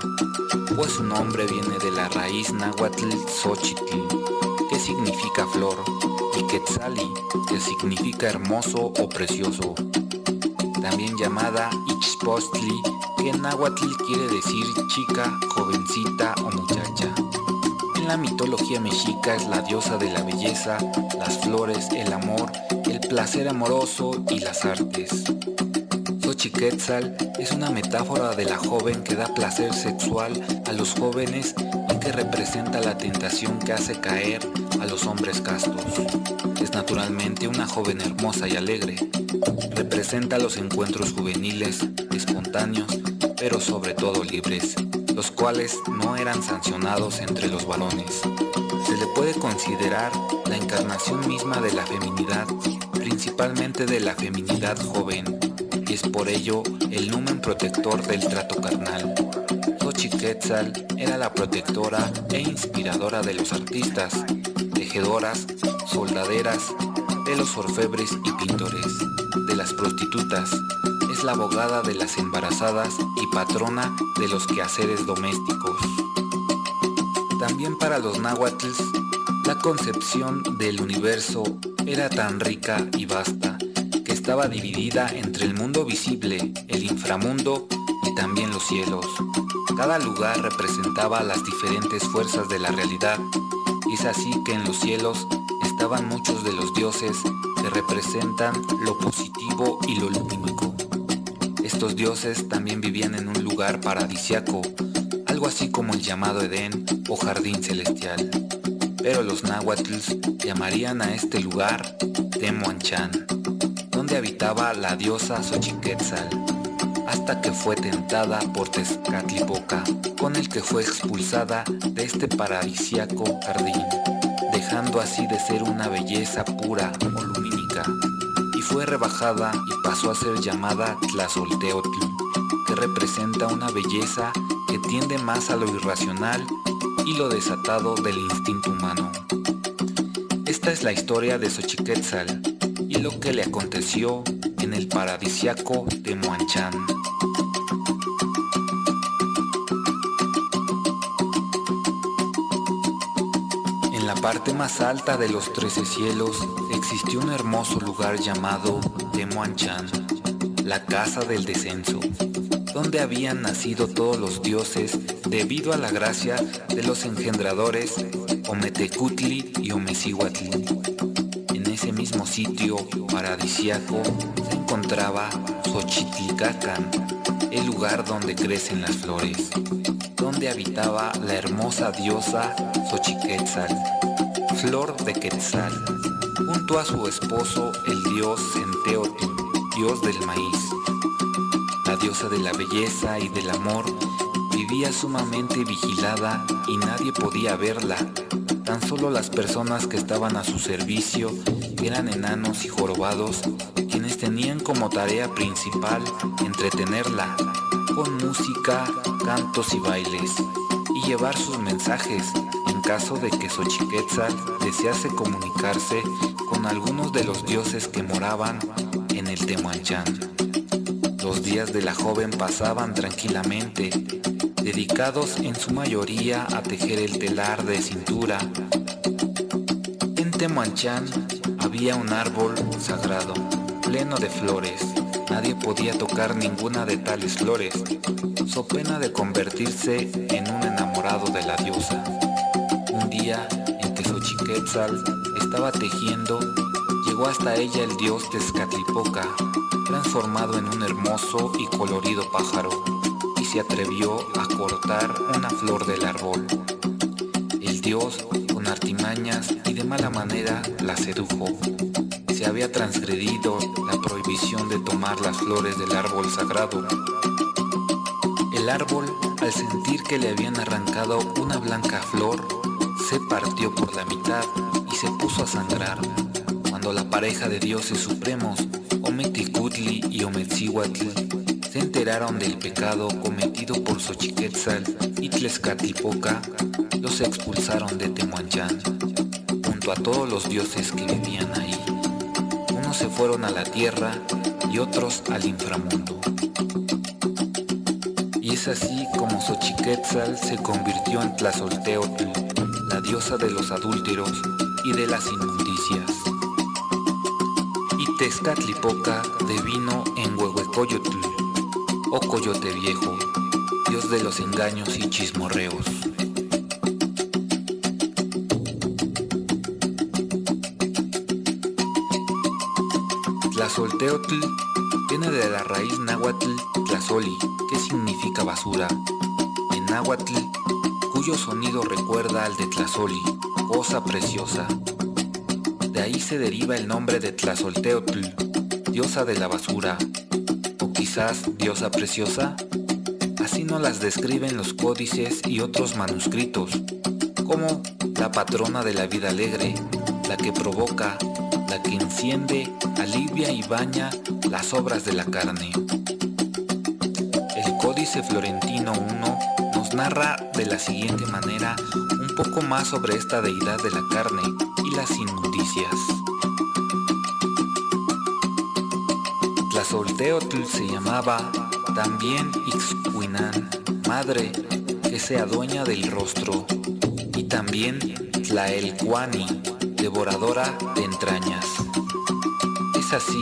pues su nombre viene de la raíz náhuatl Xochitl, que significa flor, y Quetzali, que significa hermoso o precioso. También llamada Ixpostli, que en náhuatl quiere decir chica, jovencita o muchacha. En la mitología mexica es la diosa de la belleza, las flores, el amor, el placer amoroso y las artes. Xochiquetzal es una metáfora de la joven que da placer sexual a los jóvenes y que representa la tentación que hace caer a los hombres castos. Es naturalmente una joven hermosa y alegre. Representa los encuentros juveniles, espontáneos, pero sobre todo libres, los cuales no eran sancionados entre los varones. Se le puede considerar la encarnación misma de la feminidad, principalmente de la feminidad joven, y es por ello el numen protector del trato carnal. Xochiquetzal era la protectora e inspiradora de los artistas, tejedoras, soldaderas, de los orfebres y pintores, de las prostitutas, es la abogada de las embarazadas y patrona de los quehaceres domésticos. También para los náhuatls, la concepción del universo era tan rica y vasta que estaba dividida entre el mundo visible, el inframundo y también los cielos. Cada lugar representaba las diferentes fuerzas de la realidad. Es así que en los cielos estaban muchos de los dioses que representan lo positivo y lo lumínico. Estos dioses también vivían en un lugar paradisiaco, algo así como el llamado Edén o jardín celestial. Pero los náhuatls llamarían a este lugar Temuanchan, donde habitaba la diosa Xochiquetzal, hasta que fue tentada por Tezcatlipoca, con el que fue expulsada de este paradisiaco jardín, dejando así de ser una belleza pura o lumínica, y fue rebajada y pasó a ser llamada Tlazolteotl, que representa una belleza que tiende más a lo irracional y lo desatado del instinto humano. Esta es la historia de Xochiquetzal y lo que le aconteció en el paradisiaco de Moanchan. Parte más alta de los trece cielos existió un hermoso lugar llamado Temuanchan, la casa del descenso, donde habían nacido todos los dioses debido a la gracia de los engendradores Ometecutli y Omecihuatli. Mismo sitio paradisiaco se encontraba Xochitlicacan, el lugar donde crecen las flores, donde habitaba la hermosa diosa Xochiquetzal, flor de Quetzal, junto a su esposo el dios Centeotl, dios del maíz. La diosa de la belleza y del amor vivía sumamente vigilada y nadie podía verla. Tan solo las personas que estaban a su servicio eran enanos y jorobados, quienes tenían como tarea principal entretenerla con música, cantos y bailes, y llevar sus mensajes en caso de que Xochiquetzal desease comunicarse con algunos de los dioses que moraban en el Temuanchan. Los días de la joven pasaban tranquilamente, dedicados en su mayoría a tejer el telar de cintura. En Temuanchan había un árbol sagrado, pleno de flores. Nadie podía tocar ninguna de tales flores, so pena de convertirse en un enamorado de la diosa. Un día en que Xochiquetzal estaba tejiendo, llegó hasta ella el dios Tezcatlipoca, transformado en un hermoso y colorido pájaro, y se atrevió a cortar una flor del árbol. Dios, con artimañas y de mala manera, la sedujo. Se había transgredido la prohibición de tomar las flores del árbol sagrado. El árbol, al sentir que le habían arrancado una blanca flor, se partió por la mitad y se puso a sangrar. Cuando la pareja de dioses supremos, Ometicutli y Ometzihuatl, se enteraron del pecado cometido por Xochiquetzal y Tlezcatlipoca, los expulsaron de Temuanchan, junto a todos los dioses que vivían ahí. Unos se fueron a la tierra y otros al inframundo. Y es así como Xochiquetzal se convirtió en Tlazolteotl, la diosa de los adúlteros y de las inmundicias. Y Tezcatlipoca devino en Huehuecoyotl, o Coyote Viejo, dios de los engaños y chismorreos. Tlazolteotl Viene de la raíz náhuatl tlazoli, que significa basura. En náhuatl, cuyo sonido recuerda al de tlazoli, cosa preciosa. De ahí se deriva el nombre de Tlazolteotl, diosa de la basura, quizás diosa preciosa. Así nos las describen los códices y otros manuscritos, como la patrona de la vida alegre, la que provoca, la que enciende, alivia y baña las obras de la carne. El Códice Florentino I nos narra de la siguiente manera un poco más sobre esta deidad de la carne y las inmundicias. Tlazolteotl se llamaba también Ixcuinán, madre que sea dueña del rostro, y también Tlaelcuani, devoradora de entrañas. Es así,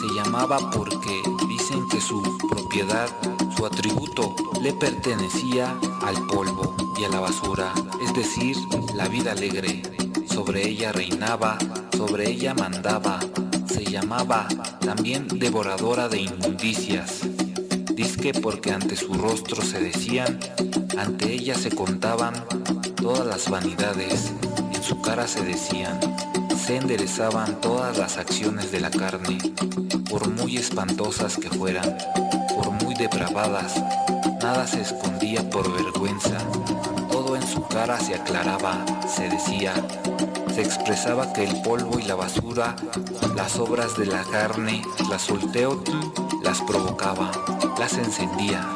se llamaba porque dicen que su propiedad, su atributo, le pertenecía al polvo y a la basura, es decir, la vida alegre. Sobre ella reinaba, sobre ella mandaba, se llamaba también devoradora de inmundicias. Disque porque ante su rostro se decían, ante ella se contaban todas las vanidades, en su cara se decían, se enderezaban todas las acciones de la carne, por muy espantosas que fueran, por muy depravadas, nada se escondía por vergüenza, todo en su cara se aclaraba, se decía, se expresaba que el polvo y la basura, las obras de la carne, la solteotl, las provocaba, las encendía.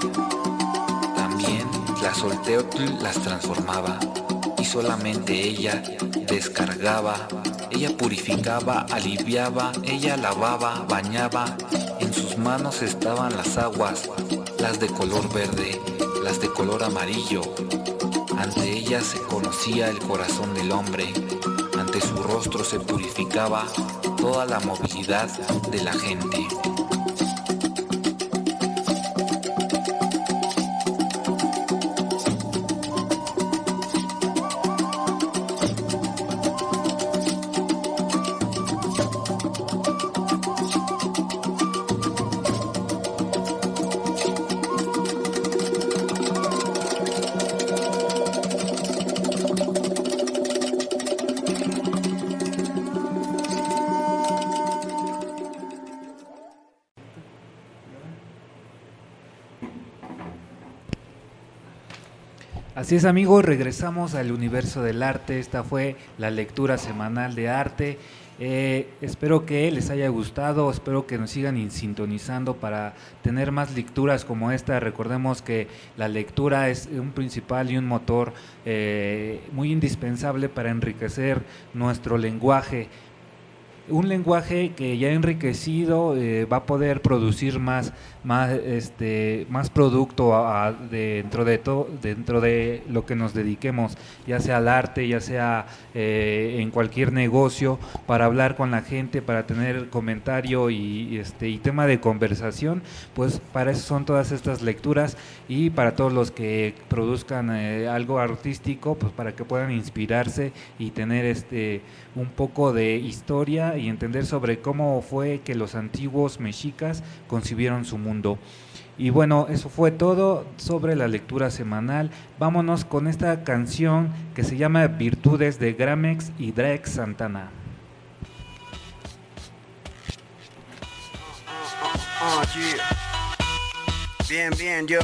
También la solteotl las transformaba y solamente ella descargaba, ella purificaba, aliviaba, ella lavaba, bañaba. En sus manos estaban las aguas, las de color verde, las de color amarillo. Ante ella se conocía el corazón del hombre, ante su rostro se purificaba toda la movilidad de la gente. Así es amigos, regresamos al universo del arte. Esta fue la lectura semanal de arte. Eh, espero que les haya gustado, espero que nos sigan in- sintonizando para tener más lecturas como esta. Recordemos que la lectura es un principal y un motor eh, muy indispensable para enriquecer nuestro lenguaje. Un lenguaje que ya enriquecido eh, va a poder producir más, más, este, más producto a- dentro de todo, dentro de lo que nos dediquemos, ya sea al arte, ya sea eh, en cualquier negocio, para hablar con la gente, para tener comentario y, y, este y tema de conversación, pues para eso son todas estas lecturas y para todos los que produzcan eh, algo artístico, pues para que puedan inspirarse y tener este un poco de historia y entender sobre cómo fue que los antiguos mexicas concibieron su mundo. Y bueno, eso fue todo sobre la lectura semanal. Vámonos con esta canción que se llama Virtudes de Gramex y Drake Santana. Oh. Bien, bien, yo.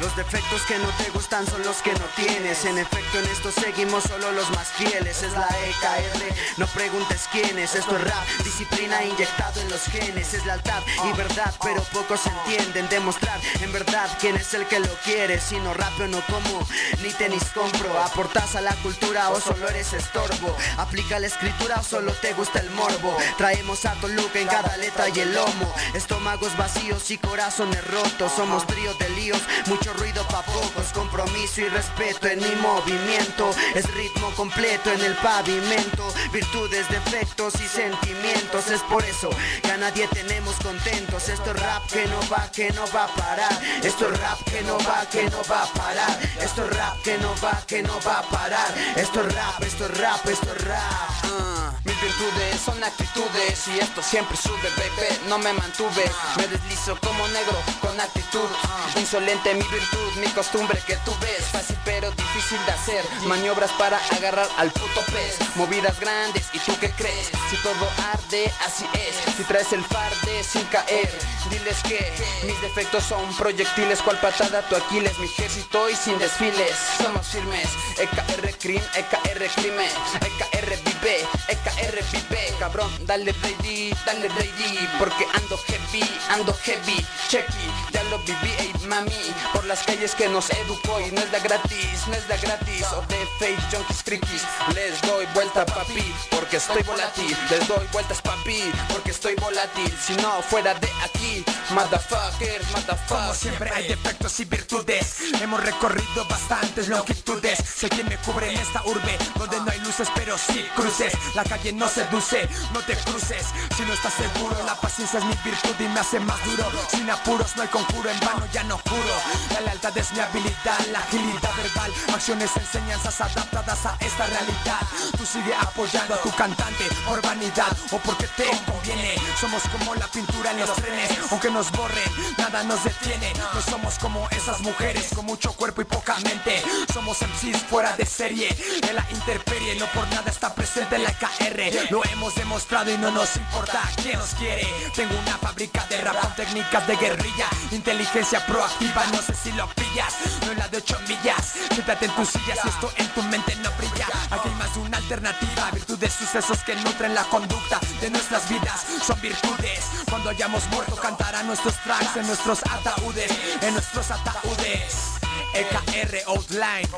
Los defectos que no te gustan son los que no tienes. En efecto, en esto seguimos solo los más fieles. Es la EKR, no preguntes quién es. Esto es rap, disciplina inyectado en los genes. Es lealtad y verdad, pero pocos entienden. Demostrar en verdad quién es el que lo quiere. Si no rapeo, no como, ni tenis compro. Aportas a la cultura o solo eres estorbo. Aplica la escritura o solo te gusta el morbo. Traemos a Toluca en cada letra y el lomo. Estómagos vacíos y corazones rotos. Somos trío de líos, mucho ruido pa' pocos. Compromiso y respeto en mi movimiento. Es ritmo completo en el pavimento. Virtudes, defectos y sentimientos. Es por eso que a nadie tenemos contentos. Esto es rap que no va, que no va a parar. Esto es rap que no va, que no va a parar. Esto es rap que no va, que no va a parar. Esto es rap, esto es rap, esto es rap. Ah, mi Mis virtudes son actitudes y esto siempre sube, bebé. No me mantuve, me deslizo como negro con actitud. Insolente mi virtud, mi costumbre que tú ves. Fácil pero difícil de hacer. Maniobras para agarrar al puto pez. Movidas grandes y tú qué crees. Si todo arde, así es. Si traes el farde sin caer, diles que mis defectos son proyectiles. Cual patada tu Aquiles, mi ejército y sin desfiles. Somos firmes. EKR Crim, EKR Crime, EKR Vive, EKR Vive. Cabrón, dale ready, dale ready. Porque ando heavy, ando heavy. Checky, ya lo viví, ey mami. Las calles que nos educó y no es de gratis, no es de gratis. O de fake junkies frikis. Les doy vuelta, papi, porque estoy volátil. Les doy vueltas, papi, porque estoy volátil. Si no, fuera de aquí, motherfucker, motherfucker. Como siempre hay defectos y virtudes. Hemos recorrido bastantes longitudes. Sé quien me cubre en esta urbe Donde no hay luces pero sí cruces. La calle no seduce, no te cruces. Si no estás seguro, la paciencia es mi virtud y me hace más duro. Sin apuros no hay conjuro, en vano ya no juro. La lealtad es mi habilidad, la agilidad verbal. Acciones, enseñanzas adaptadas a esta realidad. Tú sigue apoyando a tu cantante por vanidad o porque te conviene. Somos como la pintura en los trenes Aunque nos borren, nada nos detiene. No somos como esas mujeres con mucho cuerpo y poca mente. Somos MCs fuera de serie De la interperie, no por nada está presente la KR Lo hemos demostrado y no nos importa quién nos quiere. Tengo una fábrica de rap con técnicas de guerrilla. Inteligencia proactiva, no sé si lo pillas. No es la de 8 millas. Siéntate en tu silla si esto en tu mente no brilla. Aquí hay más de una alternativa. Virtudes, sucesos que nutren la conducta de nuestras vidas. Son virtudes. Cuando hayamos muerto cantarán nuestros tracks en nuestros ataúdes En nuestros ataúdes. EKR Outline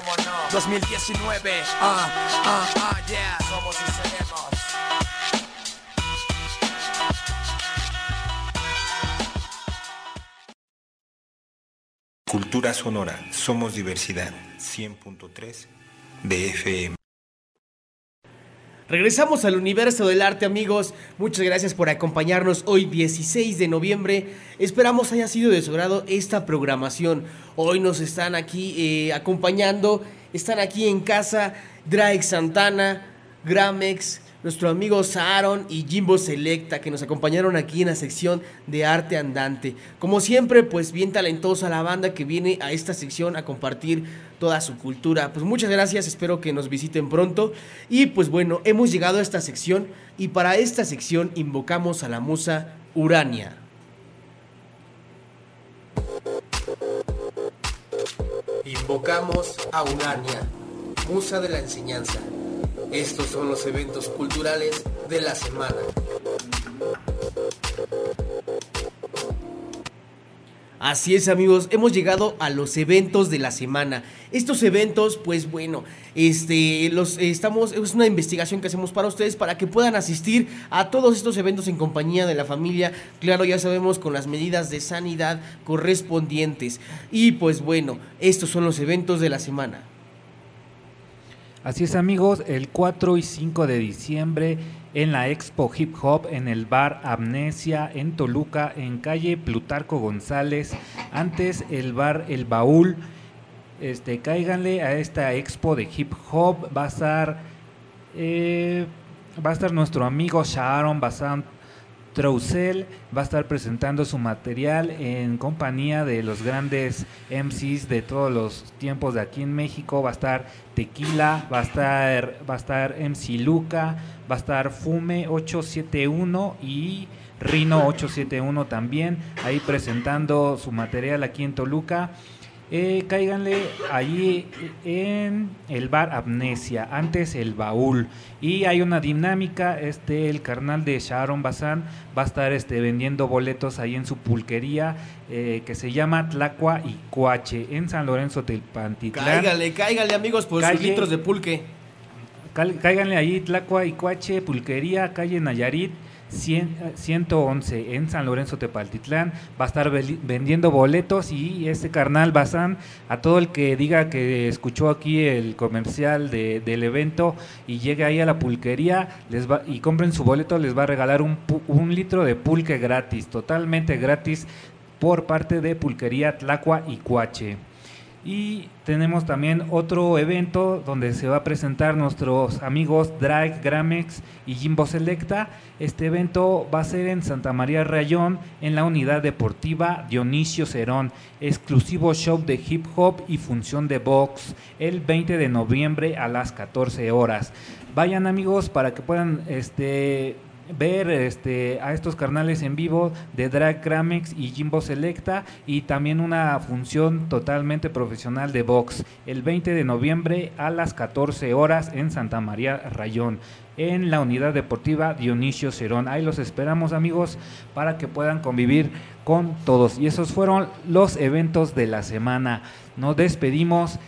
2019 Ah, ah, ah, yeah. Somos y seremos. Cultura sonora, somos diversidad, 100.3 de FM. Regresamos al universo del arte amigos, muchas gracias por acompañarnos hoy 16 de noviembre, esperamos haya sido de su agrado esta programación, hoy nos están aquí eh, acompañando, están aquí en casa Drake Santana, Gramex, nuestro amigo Saaron y Jimbo Selecta que nos acompañaron aquí en la sección de arte andante. Como siempre, pues bien talentosa la banda que viene a esta sección a compartir toda su cultura. Pues muchas gracias, espero que nos visiten pronto. Y pues bueno, hemos llegado a esta sección y para esta sección invocamos a la musa Urania. Invocamos a Urania, musa de la enseñanza. Estos son los eventos culturales de la semana. Así es amigos, hemos llegado a los eventos de la semana. Estos eventos, pues bueno, este, los estamos, es una investigación que hacemos para ustedes para que puedan asistir a todos estos eventos en compañía de la familia. Claro, ya sabemos con las medidas de sanidad correspondientes. Y pues bueno, estos son los eventos de la semana. Así es amigos, el 4 y 5 de diciembre en la Expo Hip Hop en el bar Amnesia en Toluca, en calle Plutarco González. Antes el bar El Baúl. Este, cáiganle a esta expo de hip hop. Va a estar, eh, va a estar nuestro amigo Sharon Bazán Troussel. Va a estar presentando su material en compañía de los grandes MCs de todos los tiempos de aquí en México. Va a estar Tequila, va a estar, va a estar MC Luca, va a estar Fume 871 y Rino 871 también, ahí presentando su material aquí en Toluca. Eh, cáiganle allí en el bar Amnesia, antes el baúl. Y hay una dinámica, este, el carnal de Sharon Bazán va a estar este, vendiendo boletos ahí en su pulquería eh, que se llama Tlacua y Cuache en San Lorenzo Telpantitlán. Cáigale, cáigale amigos por sus Calle- litros de pulque. Cáiganle ahí, Tlacua y Cuache, Pulquería, calle Nayarit, 100, eh, 111, en San Lorenzo Tepaltitlán. Va a estar vendiendo boletos y este carnal Bazán, a todo el que diga que escuchó aquí el comercial de- del evento y llegue ahí a la pulquería les va, y compren su boleto, les va a regalar un, un litro de pulque gratis, totalmente gratis, por parte de Pulquería Tlacua y Cuache. Y tenemos también otro evento donde se va a presentar nuestros amigos Drake, Gramex y Jimbo Selecta. Este evento va a ser en Santa María Rayón, en la unidad deportiva Dionisio Cerón. Exclusivo show de hip hop y función de box el 20 de noviembre a las 14 horas. Vayan amigos para que puedan este, ver este, a estos carnales en vivo de Drag Gramex y Jimbo Selecta y también una función totalmente profesional de box el 20 de noviembre a las 14 horas en Santa María Rayón en la unidad deportiva Dionisio Cerón. Ahí los esperamos amigos para que puedan convivir con todos. Y esos fueron los eventos de la semana. Nos despedimos.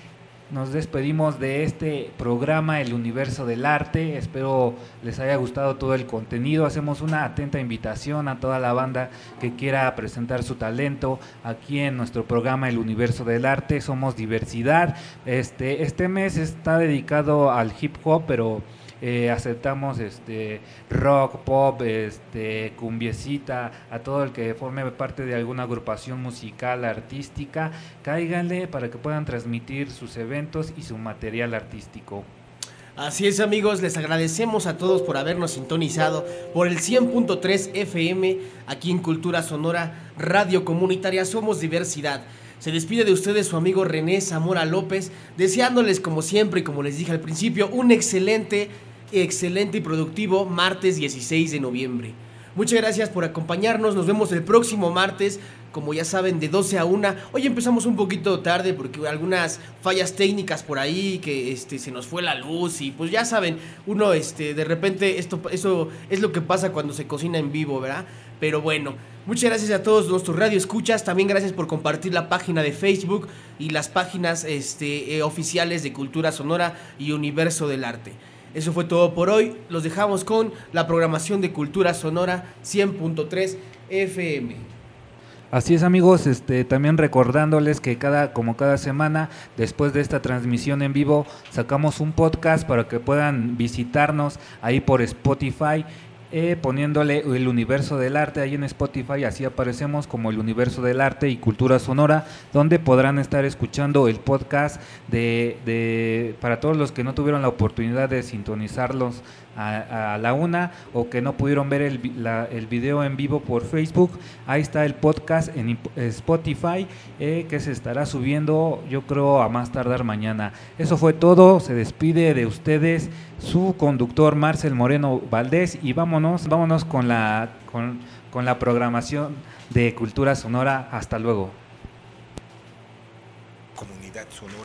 Nos despedimos de este programa El Universo del Arte. Espero les haya gustado todo el contenido. Hacemos una atenta invitación a toda la banda que quiera presentar su talento aquí en nuestro programa El Universo del Arte. Somos diversidad. Este, este mes está dedicado al hip hop, pero eh, aceptamos este rock, pop, este cumbiecita, a todo el que forme parte de alguna agrupación musical, artística, cáiganle para que puedan transmitir sus eventos y su material artístico. Así es amigos, les agradecemos a todos por habernos sintonizado por el 100.3 FM aquí en Cultura Sonora, Radio Comunitaria Somos Diversidad. Se despide de ustedes su amigo René Zamora López, deseándoles como siempre y como les dije al principio, un excelente excelente y productivo martes 16 de noviembre. Muchas gracias por acompañarnos, nos vemos el próximo martes, como ya saben, de 12 a 1. Hoy empezamos un poquito tarde porque algunas fallas técnicas por ahí, que este, se nos fue la luz y pues ya saben, uno este, de repente esto, eso es lo que pasa cuando se cocina en vivo, ¿verdad? Pero bueno, muchas gracias a todos nuestros radio escuchas, también gracias por compartir la página de Facebook y las páginas este, eh, oficiales de Cultura Sonora y Universo del Arte. Eso fue todo por hoy. Los dejamos con la programación de Cultura Sonora 100.3 FM. Así es amigos, este, también recordándoles que cada, como cada semana, después de esta transmisión en vivo, sacamos un podcast para que puedan visitarnos ahí por Spotify eh, poniéndole el universo del arte ahí en Spotify, así aparecemos como el universo del arte y cultura sonora, donde podrán estar escuchando el podcast de, para todos los que no tuvieron la oportunidad de sintonizarlos a, la una o que no pudieron ver el, la, el, video en vivo por Facebook, ahí está el podcast en Spotify eh, que se estará subiendo yo creo a más tardar mañana. Eso fue todo, se despide de ustedes su conductor Marcel Moreno Valdés y vámonos, vámonos con la, con, con la programación de Cultura Sonora. Hasta luego. Comunidad Sonora